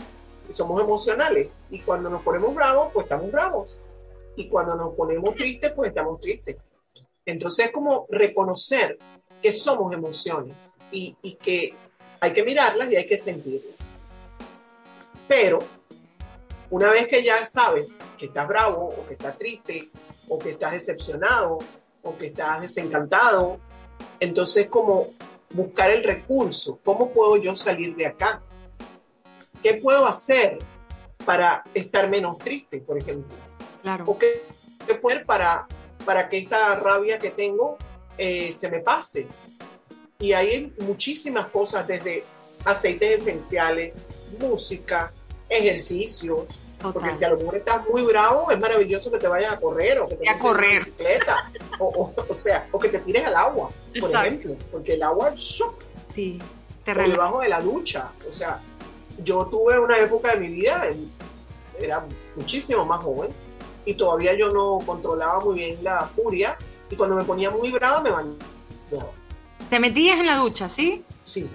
somos emocionales y cuando nos ponemos bravos, pues estamos bravos. Y cuando nos ponemos tristes, pues estamos tristes. Entonces es como reconocer que somos emociones y, y que hay que mirarlas y hay que sentirlas. Pero una vez que ya sabes que estás bravo o que estás triste o que estás decepcionado o que estás desencantado, entonces como buscar el recurso, ¿cómo puedo yo salir de acá? ¿Qué puedo hacer para estar menos triste, por ejemplo? Claro. ¿O qué, qué puedo hacer para, para que esta rabia que tengo eh, se me pase? Y hay muchísimas cosas, desde aceites esenciales, música, ejercicios, porque si a lo mejor estás muy bravo, es maravilloso que te vayas a correr o que te a correr. bicicleta. *laughs* o, o, sea, o que te tires al agua, por Exacto. ejemplo. Porque el agua ¡shup! Sí, te relaja. debajo de la ducha. O sea, yo tuve una época de mi vida, era muchísimo más joven, y todavía yo no controlaba muy bien la furia. Y cuando me ponía muy brava, me bañaba. Te metías en la ducha, ¿sí? Sí.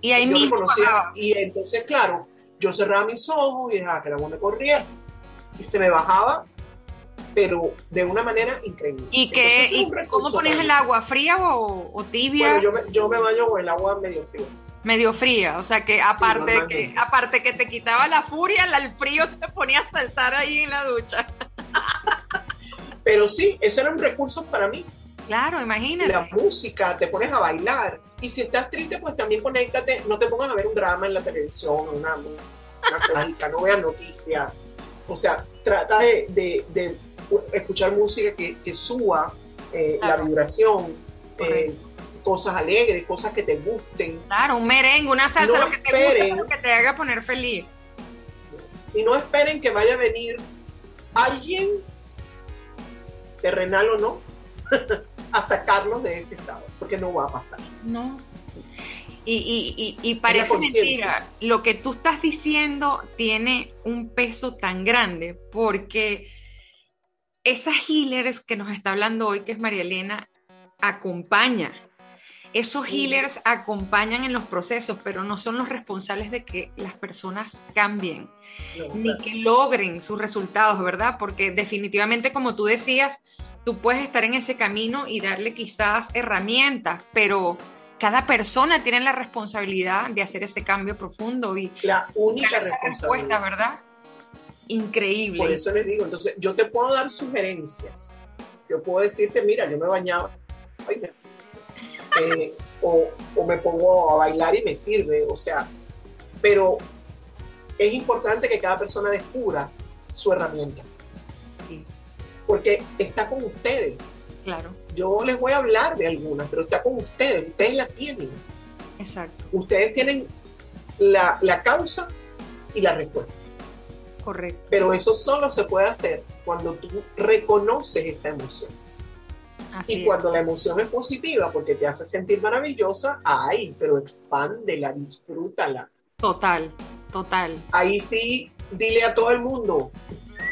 Y ahí yo mismo reconocía, y entonces, claro, yo cerraba mis ojos y dejaba que la agua me corriera. Y se me bajaba, pero de una manera increíble. ¿Y, Entonces, qué, es y cómo ponías el agua? ¿Fría o, o tibia? Bueno, yo me, yo me baño con el agua medio fría. Medio fría, o sea que aparte, que, aparte que te quitaba la furia, el frío te ponía a saltar ahí en la ducha. *laughs* Pero sí, eso era un recurso para mí. Claro, imagínate. La música, te pones a bailar. Y si estás triste, pues también conéctate. No te pongas a ver un drama en la televisión, una, una crónica, no veas noticias. O sea, trata de, de- de escuchar música que, que suba eh, la vibración, eh. Cosas alegres, cosas que te gusten. Claro, un merengue, una salsa, No lo que te guste, esperen. lo que te haga poner feliz. Y no esperen que vaya a venir alguien, terrenal o no, *laughs* a sacarlos de ese estado, porque no va a pasar. No. Y, y, y, y parece mentira, lo que tú estás diciendo tiene un peso tan grande porque esas healers que nos está hablando hoy, que es María Elena, acompaña. Esos healers acompañan en los procesos, pero no son los responsables de que las personas cambien No, ni que logren sus resultados, ¿verdad? Porque definitivamente, como tú decías, tú puedes estar en ese camino y darle quizás herramientas, pero cada persona tiene la responsabilidad de hacer ese cambio profundo y la única respuesta. ¿verdad? Increíble. Por eso les digo, entonces yo te puedo dar sugerencias. Yo puedo decirte, mira, yo me bañaba, ay, me- o, o me pongo a bailar y me sirve, o sea, pero es importante que cada persona descubra su herramienta, Sí, porque está con ustedes. claro, Yo les voy a hablar de algunas, pero está con ustedes, ustedes la tienen. exacto, Ustedes tienen la, la causa y la respuesta. correcto. Pero eso solo se puede hacer cuando tú reconoces esa emoción. Así Y es. cuando la emoción es positiva porque te hace sentir maravillosa, ay, pero expándela, disfrútala. Total, total. Ahí sí, dile a todo el mundo,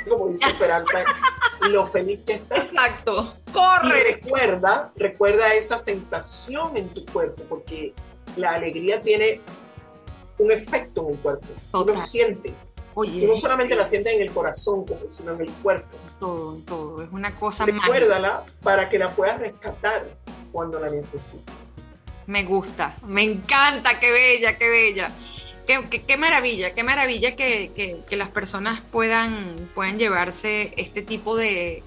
como dice Esperanza, *laughs* lo feliz que estás. Exacto, Y corre. recuerda, recuerda esa sensación en tu cuerpo, porque la alegría tiene un efecto en el cuerpo. Tú lo Total. sientes. Oye, Tú no solamente la sientes en el corazón, sino en el cuerpo. todo, todo, es una cosa mágica. Recuérdala para que la puedas rescatar cuando la necesites. Me gusta, me encanta, qué bella, qué bella. Qué, qué- qué maravilla, qué maravilla que, que- que las personas puedan, puedan llevarse este tipo de,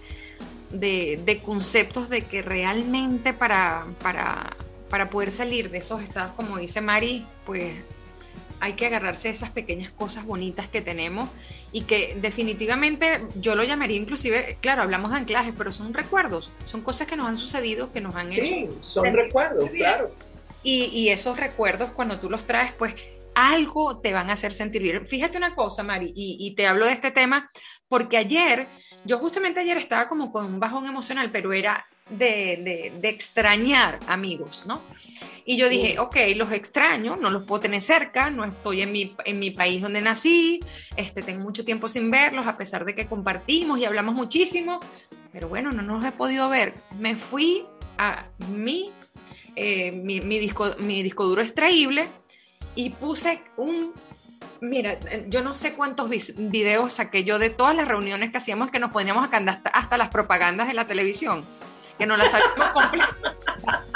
de, de conceptos de que realmente para, para, para poder salir de esos estados, como dice Mari, pues hay que agarrarse esas pequeñas cosas bonitas que tenemos y que definitivamente yo lo llamaría inclusive, claro, hablamos de anclajes, pero son recuerdos, son cosas que nos han sucedido, que nos han hecho Sí, son Sí. recuerdos, claro. y, y esos recuerdos, cuando tú los traes, pues algo te van a hacer sentir bien. Fíjate una cosa, Mari, y, y te hablo de este tema, porque ayer, yo justamente ayer estaba como con un bajón emocional, pero era de, de- de extrañar amigos, ¿no? Y yo dije, ok, los extraño, no los puedo tener cerca, no estoy en mi, en mi país donde nací, este, tengo mucho tiempo sin verlos, a pesar de que compartimos y hablamos muchísimo, pero bueno, no nos he podido ver. Me fui a mi eh, mi, mi disco, mi disco duro extraíble y puse un... Mira, yo no sé cuántos videos saqué yo de todas las reuniones que hacíamos que nos poníamos a cantar hasta, hasta las propagandas de la televisión. Que no la sabíamos completa.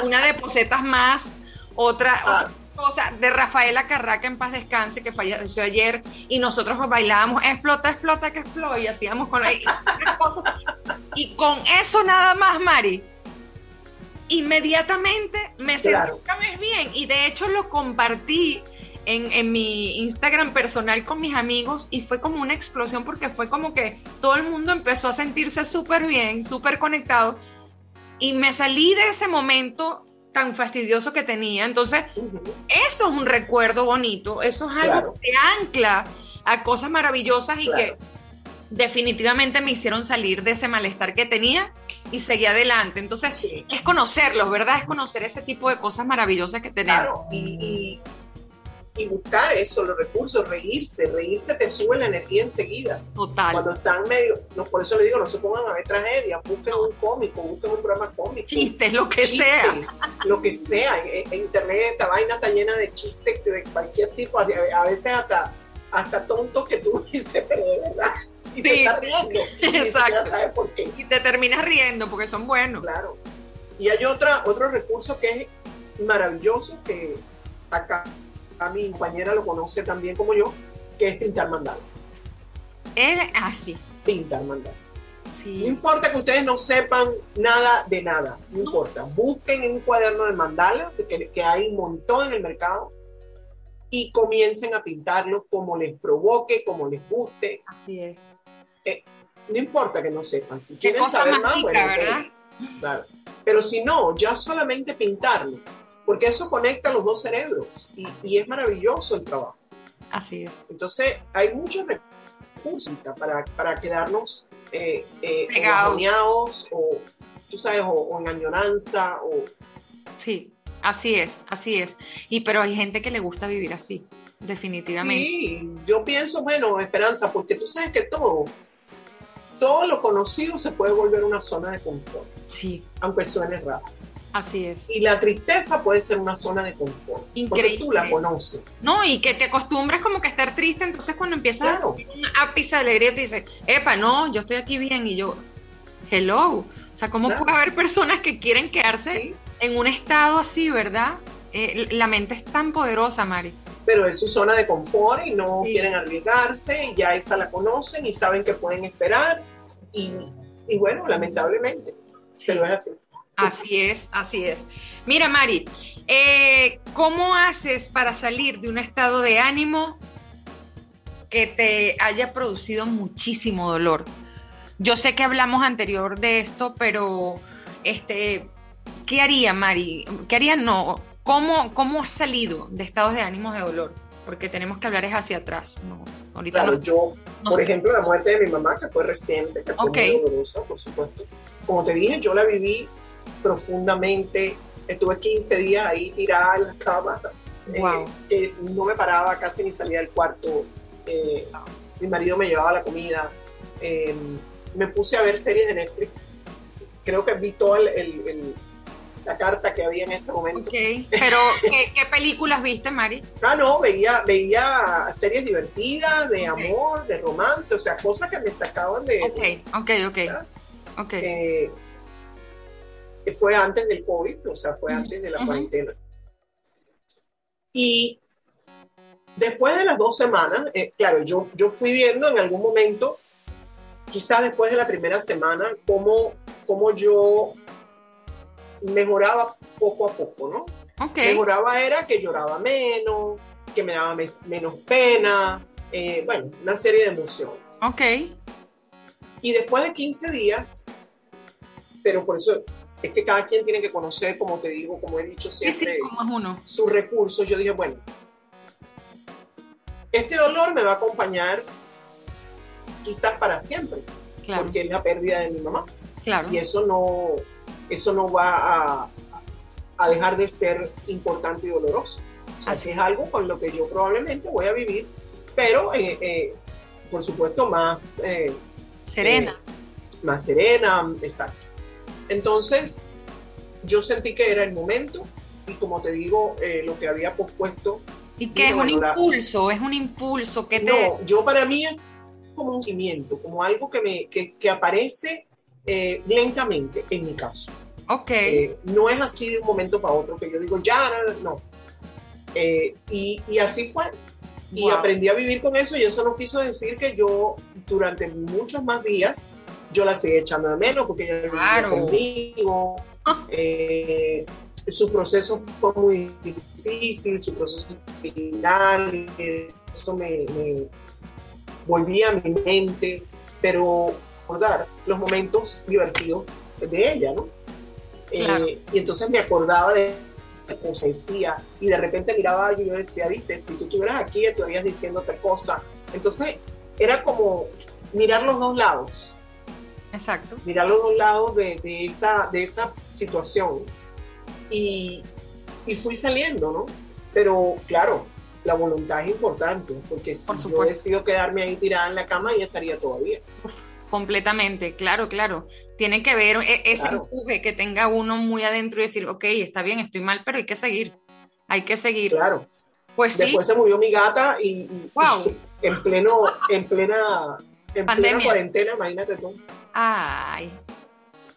Una de posetas más, otra, Ah. cosa de Rafaela Carraca en paz descanse, que falleció ayer, y nosotros bailábamos explota, explota, que explota, y hacíamos con la Y con eso nada más, Mari, inmediatamente me sentí Claro. vez bien. Y de hecho lo compartí en, en mi Instagram personal con mis amigos y fue como una explosión porque fue como que todo el mundo empezó a sentirse súper bien, súper conectado. Y me salí de ese momento tan fastidioso que tenía. Entonces, eso es un recuerdo bonito, eso es algo Claro. que te ancla a cosas maravillosas y Claro. que definitivamente me hicieron salir de ese malestar que tenía y seguir adelante. Entonces, Sí. es conocerlos, ¿verdad? Es conocer ese tipo de cosas maravillosas que tenemos. Claro, y, y- y buscar eso, los recursos, reírse, reírse te sube la energía enseguida. Total. Cuando están medio, no, por eso le digo, no se pongan a ver tragedias, busquen un cómico, busquen un programa cómico. Chistes, lo que sea. lo que sea. En, en internet esta vaina está llena de chistes de cualquier tipo, a, veces hasta, hasta tontos que tú *laughs* dices, pero de verdad, y te estás riendo. Y Exacto. siquiera sabes por qué. Y te terminas riendo porque son buenos. Claro. Y hay otra, otro recurso que es maravilloso, que acá a mi compañera lo conoce también como yo, que es pintar mandalas. Él, ah, sí. Pintar mandalas. No importa que ustedes no sepan nada de nada, no, importa. Busquen en un cuaderno de mandalas, que, que hay un montón en el mercado, y comiencen a pintarlos como les provoque, como les guste. Así es. No importa que no sepan. Si Qué quieren saber más bueno. ¿verdad? Claro. Pero si no, ya solamente pintarlo, porque eso conecta los dos cerebros y, y es maravilloso el trabajo. Así es. Entonces, hay muchos recursos para, para quedarnos eh, eh, engañados o, tú sabes, o, o en añoranza o... Sí, así es, así es. Y pero hay gente que le gusta vivir así, definitivamente. Sí, yo pienso, bueno, Esperanza, porque tú sabes que todo, todo lo conocido se puede volver una zona de confort, Sí, aunque suene raro. Así es. Y la tristeza puede ser una zona de confort, porque Increíble. tú la conoces. No, y que te acostumbras como que a estar triste, entonces cuando empiezas Claro. a ápice de alegría te dices, epa, no, yo estoy aquí bien y yo, hello. O sea, ¿cómo Claro. puede haber personas que quieren quedarse Sí, en un estado así, verdad? Eh, la mente es tan poderosa, Mari. pero es su zona de confort y no Sí. quieren arriesgarse, ya esa la conocen y saben que pueden esperar. Y, y bueno, lamentablemente, pero es así. Así es, así es. Mira, Mari, eh, ¿cómo haces para salir de un estado de ánimo que te haya producido muchísimo dolor? Yo sé que hablamos anterior de esto, pero este, ¿qué haría, Mari? ¿Qué haría? No. ¿Cómo, ¿Cómo has salido de estados de ánimo de dolor? Porque tenemos que hablar es hacia atrás. No, ahorita Claro, no. yo, no- por ejemplo, la muerte de mi mamá, que fue reciente, que fue Ok. muy dolorosa, por supuesto. Como te dije, yo la viví profundamente. Estuve 15 días ahí tirada en la cama. eh, Wow. que no me paraba, casi ni salía del cuarto. eh, mi marido me llevaba la comida. eh, me puse a ver series de Netflix. Creo que vi toda el- el- el- la carta que había en ese momento. Pero ¿qué, qué películas viste, Mari? Ah, no, veía, veía series divertidas, de Ok. amor, de romance, o sea, cosas que me sacaban de... Ok, ok, ok. Ok. eh, que fue antes del COVID, o sea, fue antes de la cuarentena. Y después de las dos semanas, eh, claro, yo, yo fui viendo en algún momento, quizás después de la primera semana, cómo, cómo yo mejoraba poco a poco, ¿no? Ok. Mejoraba era que lloraba menos, que me daba me- menos pena, eh, bueno, una serie de emociones. Ok. Y después de 15 días, pero por eso es que cada quien tiene que conocer, como te digo, como he dicho Sí, sí, siempre, uno. sus recursos. Yo dije, bueno, este dolor me va a acompañar quizás para siempre, Claro, porque es la pérdida de mi mamá. claro. Y eso no, eso no va a, a dejar de ser importante y doloroso. O sea, Así que es algo con lo que yo probablemente voy a vivir, pero eh, eh, por supuesto más... eh, Serena. más serena, exacto. Entonces, yo sentí que era el momento y como te digo, eh, lo que había pospuesto, y que es un impulso, es un impulso que te... no, yo para mí es como un cimiento, como algo que, me, que, que aparece eh, lentamente, en mi caso. Ok. Eh, no es así de un momento para otro que yo digo, ya, no. Eh, y, y, así fue. Y aprendí a vivir con eso y eso no quiso decir que yo durante muchos más días yo la seguí echando de menos porque ella claro. conmigo. *laughs* Eh, su proceso fue muy difícil, su proceso final, eso me, volvía a mi mente, pero recordar los momentos divertidos de ella, ¿no? Eh, y entonces me acordaba de como se decía, y de repente miraba y yo decía, viste, si tú estuvieras aquí, estarías diciendo otra cosa. Entonces, era como mirar los dos lados. Exacto. Mirar los dos lados de, de esa, de esa situación. Y, y, fui saliendo, ¿no? Pero, claro, la voluntad es importante, porque si yo decido quedarme ahí tirada en la cama, ya estaría todavía. completamente, claro, claro tiene que ver e-, ese empuje que tenga uno muy adentro y decir, ok, está bien, estoy mal, pero hay que seguir, hay que seguir. Claro. Pues Después se murió mi gata y, wow. en pleno, en plena, en plena cuarentena, imagínate tú. Ay.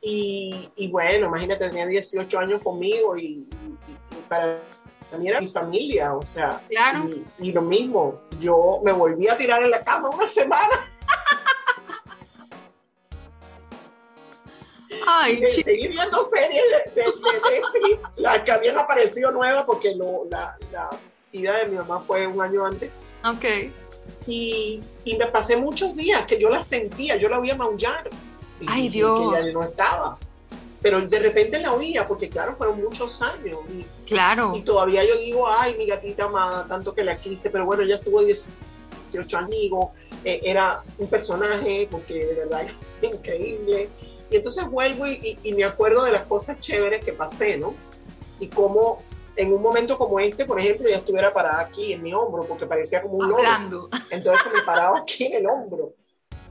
Y, y, bueno, imagínate, tenía 18 años conmigo y, para mí era mi familia, o sea, claro. y, lo mismo, yo me volví a tirar en la cama una semana. *laughs* Ay, seguí viendo series de, Netflix, las que habían aparecido nuevas, porque la, la, vida de mi mamá fue un año antes. Ok. Y, y, me pasé muchos días que yo la sentía, yo la oía maullar. Ay, Dios. que ella no estaba. Pero de repente la oía, porque claro, fueron muchos años. Y, claro. Y todavía yo digo, ay, mi gatita amada, tanto que la quise, pero bueno, ella estuvo 18 años, eh, era un personaje, porque de verdad es *laughs* increíble. Y entonces vuelvo y, me acuerdo de las cosas chéveres que pasé, ¿no? Y cómo en un momento como este, por ejemplo, ya estuviera parada aquí en mi hombro, porque parecía como un Hablando. Entonces me paraba aquí en el hombro.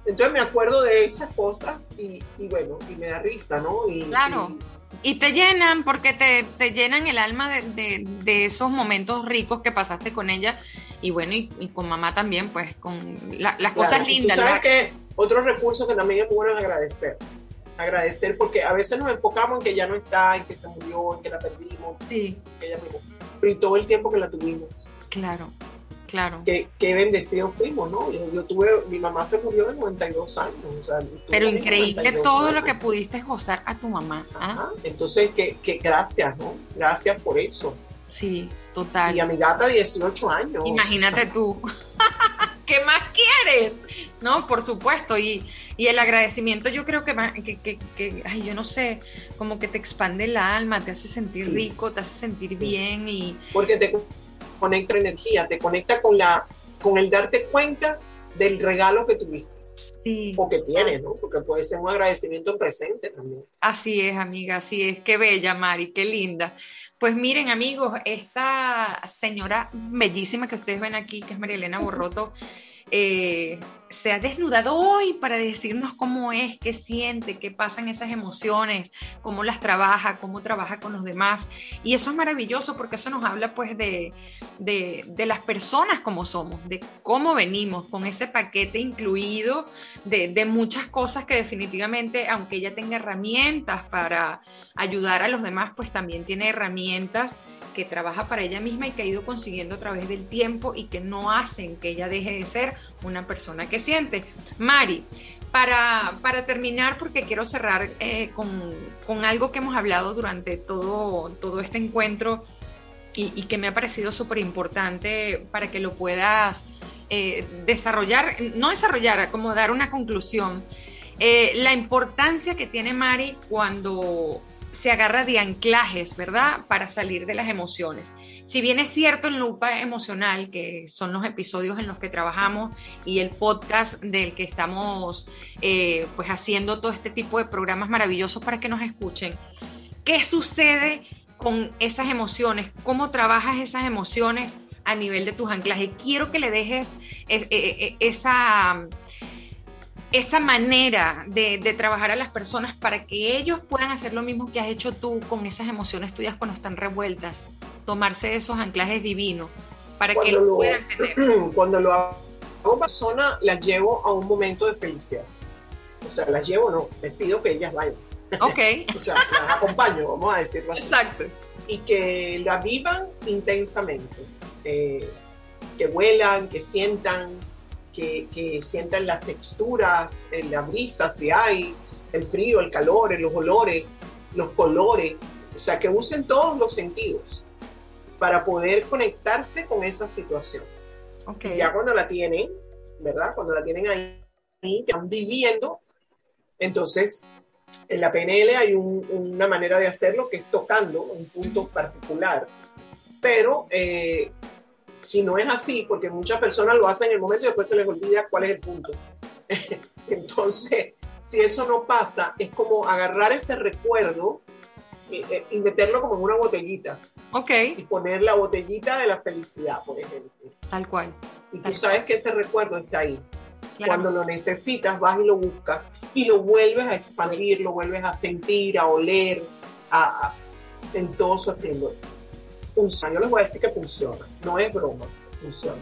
Entonces me acuerdo de esas cosas y, bueno, y me da risa, ¿no? Y, claro. Y, te llenan, porque te, te llenan el alma de, de, esos momentos ricos que pasaste con ella. Y bueno, y, con mamá también, pues, con las cosas lindas. ¿Tú sabes que otro recurso que también es bueno es agradecer agradecer porque a veces nos enfocamos en que ya no está, en que se murió, en que la perdimos, sí. que ella pero y todo el tiempo que la tuvimos. Claro, claro. Qué, qué bendecidos fuimos, ¿no? Yo, tuve, mi mamá se murió de 92 años. O sea, pero increíble todo lo que pudiste gozar a tu mamá. ¿ah? Entonces, que, que gracias, ¿no? Gracias por eso. Sí, total. Y a mi gata 18 años. Imagínate tú. *laughs* ¿Qué más quieres? No, por supuesto. Y, y el agradecimiento yo creo que, que, que, ay, yo no sé, como que te expande el alma, te hace sentir rico, te hace sentir bien y... Porque te conecta energía, te conecta con, la, con el darte cuenta del regalo que tuviste. Sí. O que tienes, ¿no? Porque puede ser un agradecimiento presente también. Así es, amiga, así es. Qué bella, Mari, qué linda. Pues miren amigos, esta señora bellísima que ustedes ven aquí, que es María Elena Borroto, eh, se ha desnudado hoy para decirnos cómo es, qué siente, qué pasan esas emociones, cómo las trabaja, cómo trabaja con los demás. Y eso es maravilloso porque eso nos habla pues de, de, las personas como somos, de cómo venimos, con ese paquete incluido de, de muchas cosas que definitivamente, aunque ella tenga herramientas para ayudar a los demás, pues también tiene herramientas que trabaja para ella misma y que ha ido consiguiendo a través del tiempo y que no hacen que ella deje de ser una persona que siente. Mari, para, para terminar, porque quiero cerrar eh, con, algo que hemos hablado durante todo, todo este encuentro y, que me ha parecido súper importante para que lo puedas eh, desarrollar, no desarrollar, como dar una conclusión. Eh, la importancia que tiene Mari cuando se agarra de anclajes, ¿verdad? Para salir de las emociones. Si bien es cierto en Lupa Emocional, que son los episodios en los que trabajamos y el podcast del que estamos eh, pues haciendo todo este tipo de programas maravillosos para que nos escuchen, ¿qué sucede con esas emociones? ¿Cómo trabajas esas emociones a nivel de tus anclajes? Quiero que le dejes eh, eh, esa esa manera de, trabajar a las personas para que ellos puedan hacer lo mismo que has hecho tú con esas emociones tuyas cuando están revueltas, tomarse esos anclajes divinos para que lo, puedan tener. *clears throat* Cuando lo hago persona, las llevo a un momento de felicidad. O sea, las llevo, no, les pido que ellas vayan. *laughs* Ok. o sea, las acompaño, vamos a decirlo así. Exacto. Y que la vivan intensamente. Eh, que huelan, que sientan, que, que sientan las texturas, la brisa si hay, el frío, el calor, los olores, los colores, o sea, que usen todos los sentidos para poder conectarse con esa situación. Okay. Ya cuando la tienen, ¿verdad? Cuando la tienen ahí, están viviendo, entonces en la PNL hay una manera de hacerlo que es tocando un punto particular. Pero eh, si no es así, porque muchas personas lo hacen en el momento y después se les olvida cuál es el punto. *laughs* Entonces, si eso no pasa, es como agarrar ese recuerdo y, y, meterlo como en una botellita. Ok. Y poner la botellita de la felicidad, por ejemplo. Tal cual. Y tú sabes que ese recuerdo está ahí. Claro. Cuando lo necesitas, vas y lo buscas y lo vuelves a expandir, lo vuelves a sentir, a oler, a, a en todo su esplendor. Funciona. Yo les voy a decir que funciona. No es broma, funciona.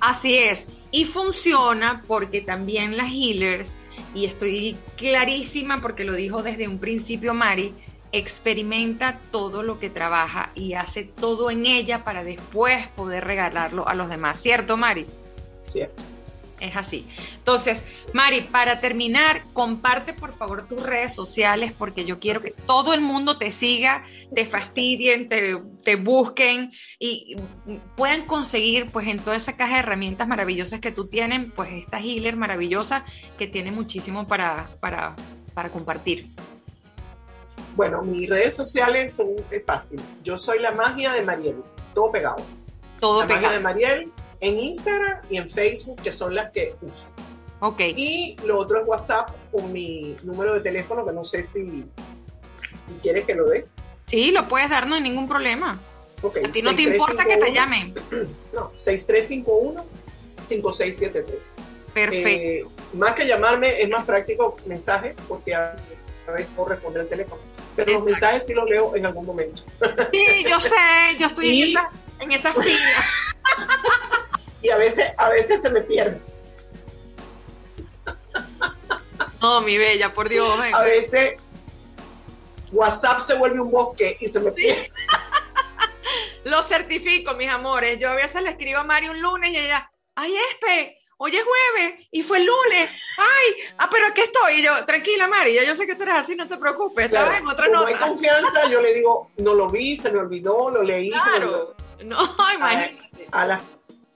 Así es. Y funciona porque también las healers, y estoy clarísima porque lo dijo desde un principio Mari, experimenta todo lo que trabaja y hace todo en ella para después poder regalarlo a los demás. ¿Cierto, Mari? Cierto. Es así. Entonces, Mari, para terminar, comparte por favor tus redes sociales porque yo quiero que todo el mundo te siga, te fastidien, te, te busquen y puedan conseguir pues en toda esa caja de herramientas maravillosas que tú tienes, pues esta healer maravillosa que tiene muchísimo para, para, para compartir. Bueno, mis redes sociales son es fácil. Yo soy la magia de Mariel, todo pegado. Todo la pegado. magia de Mariel en Instagram y en Facebook, que son las que uso. Ok. Y lo otro es WhatsApp con mi número de teléfono, que no sé si, si quieres que lo dé. Sí, lo puedes dar, no hay ningún problema. Okay, A ti no te importa que te llamen. No, 6351-5673. Perfecto. Eh, más que llamarme, es más práctico mensaje, porque a veces no responder el teléfono. Pero los mensajes sí los leo en algún momento. Sí, yo sé, yo estoy Y- en esa, en esa fila. *laughs* Y a veces, a veces se me pierde. No, mi bella, por Dios. A veces WhatsApp se vuelve un bosque y se me pierde. *laughs* Lo certifico, mis amores. Yo a veces le escribo a Mari un lunes y ella, ay, Espe, hoy es jueves y fue el lunes. Ay, ah, pero aquí estoy. Y yo, tranquila, Mari, ya yo sé que tú eres así, no te preocupes. Estaba Claro, en otra como hay nota. confianza, yo le digo, no lo vi, se me olvidó, lo leí, se me olvidó. Claro. *laughs* No, imagínate. A las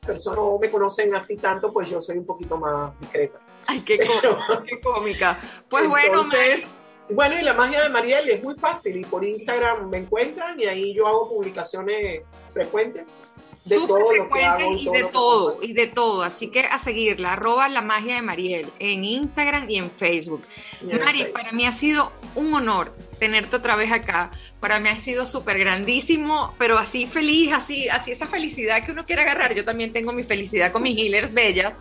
personas no me conocen así tanto, pues yo soy un poquito más discreta. Ay, qué cómica. Qué cómica. Pues bueno, Mari, Entonces, bueno, y la magia de Mariel es muy fácil y por Instagram me encuentran y ahí yo hago publicaciones frecuentes de súper todo frecuentes hago y todo de todo, y de todo. Así que a seguirla, arroba la magia de Mariel en Instagram y en Facebook. Y en Mari, Facebook. para mí ha sido un honor tenerte otra vez acá. Para mí ha sido súper grandísimo, pero así feliz, así, así esa felicidad que uno quiere agarrar. Yo también tengo mi felicidad con mis healers bellas,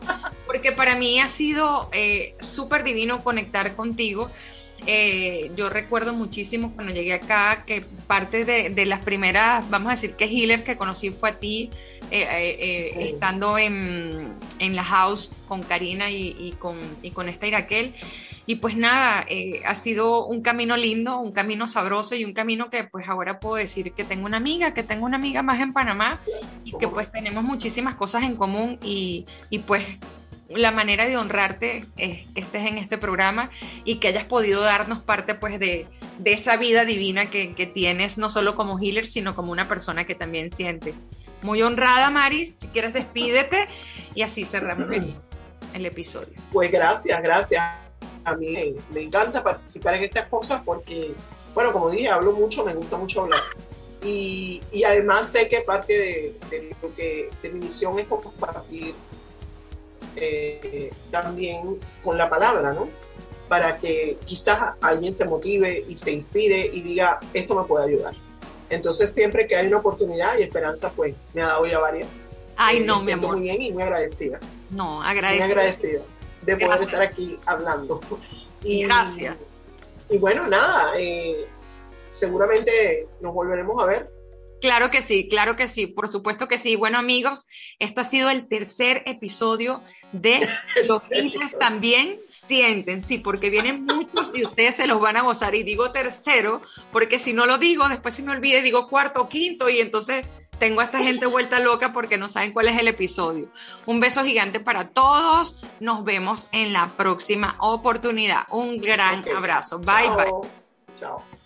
porque para mí ha sido eh, súper divino conectar contigo. Eh, yo recuerdo muchísimo cuando llegué acá que parte de, de las primeras, vamos a decir que healer que conocí fue a ti, eh, eh, Sí. estando en, en la house con Karina y, y con, y con esta Iraquel. Y pues nada, eh, ha sido un camino lindo, un camino sabroso y un camino que pues ahora puedo decir que tengo una amiga, que tengo una amiga más en Panamá y que pues tenemos muchísimas cosas en común y, y pues la manera de honrarte es que estés en este programa y que hayas podido darnos parte pues de, de esa vida divina que, que tienes, no solo como healer, sino como una persona que también siente. Muy honrada, Mari, si quieres despídete y así cerramos el, el episodio. Pues gracias, gracias. A mí me, encanta participar en estas cosas porque, bueno, como dije, hablo mucho, me gusta mucho hablar. Y, y además sé que parte de, de lo que de mi misión es compartir eh, también con la palabra, ¿no? Para que quizás alguien se motive y se inspire y diga, esto me puede ayudar. Entonces, siempre que hay una oportunidad y esperanza, pues me ha dado ya varias. Ay, Eh, no, me mi amor. muy bien y muy agradecida. No, Muy agradecida. agradecida de poder estar aquí hablando. *laughs* Y, Gracias. Y bueno, nada, eh, seguramente nos volveremos a ver Claro que sí, claro que sí, por supuesto que sí. Bueno amigos, esto ha sido el tercer episodio de Los Islas también sienten, sí, porque vienen muchos y ustedes se los van a gozar. Y digo tercero, porque si no lo digo, después se me olvide, digo cuarto o quinto y entonces tengo a esta gente vuelta loca porque no saben cuál es el episodio. Un beso gigante para todos. Nos vemos en la próxima oportunidad. Un gran abrazo. Bye, bye. Chao.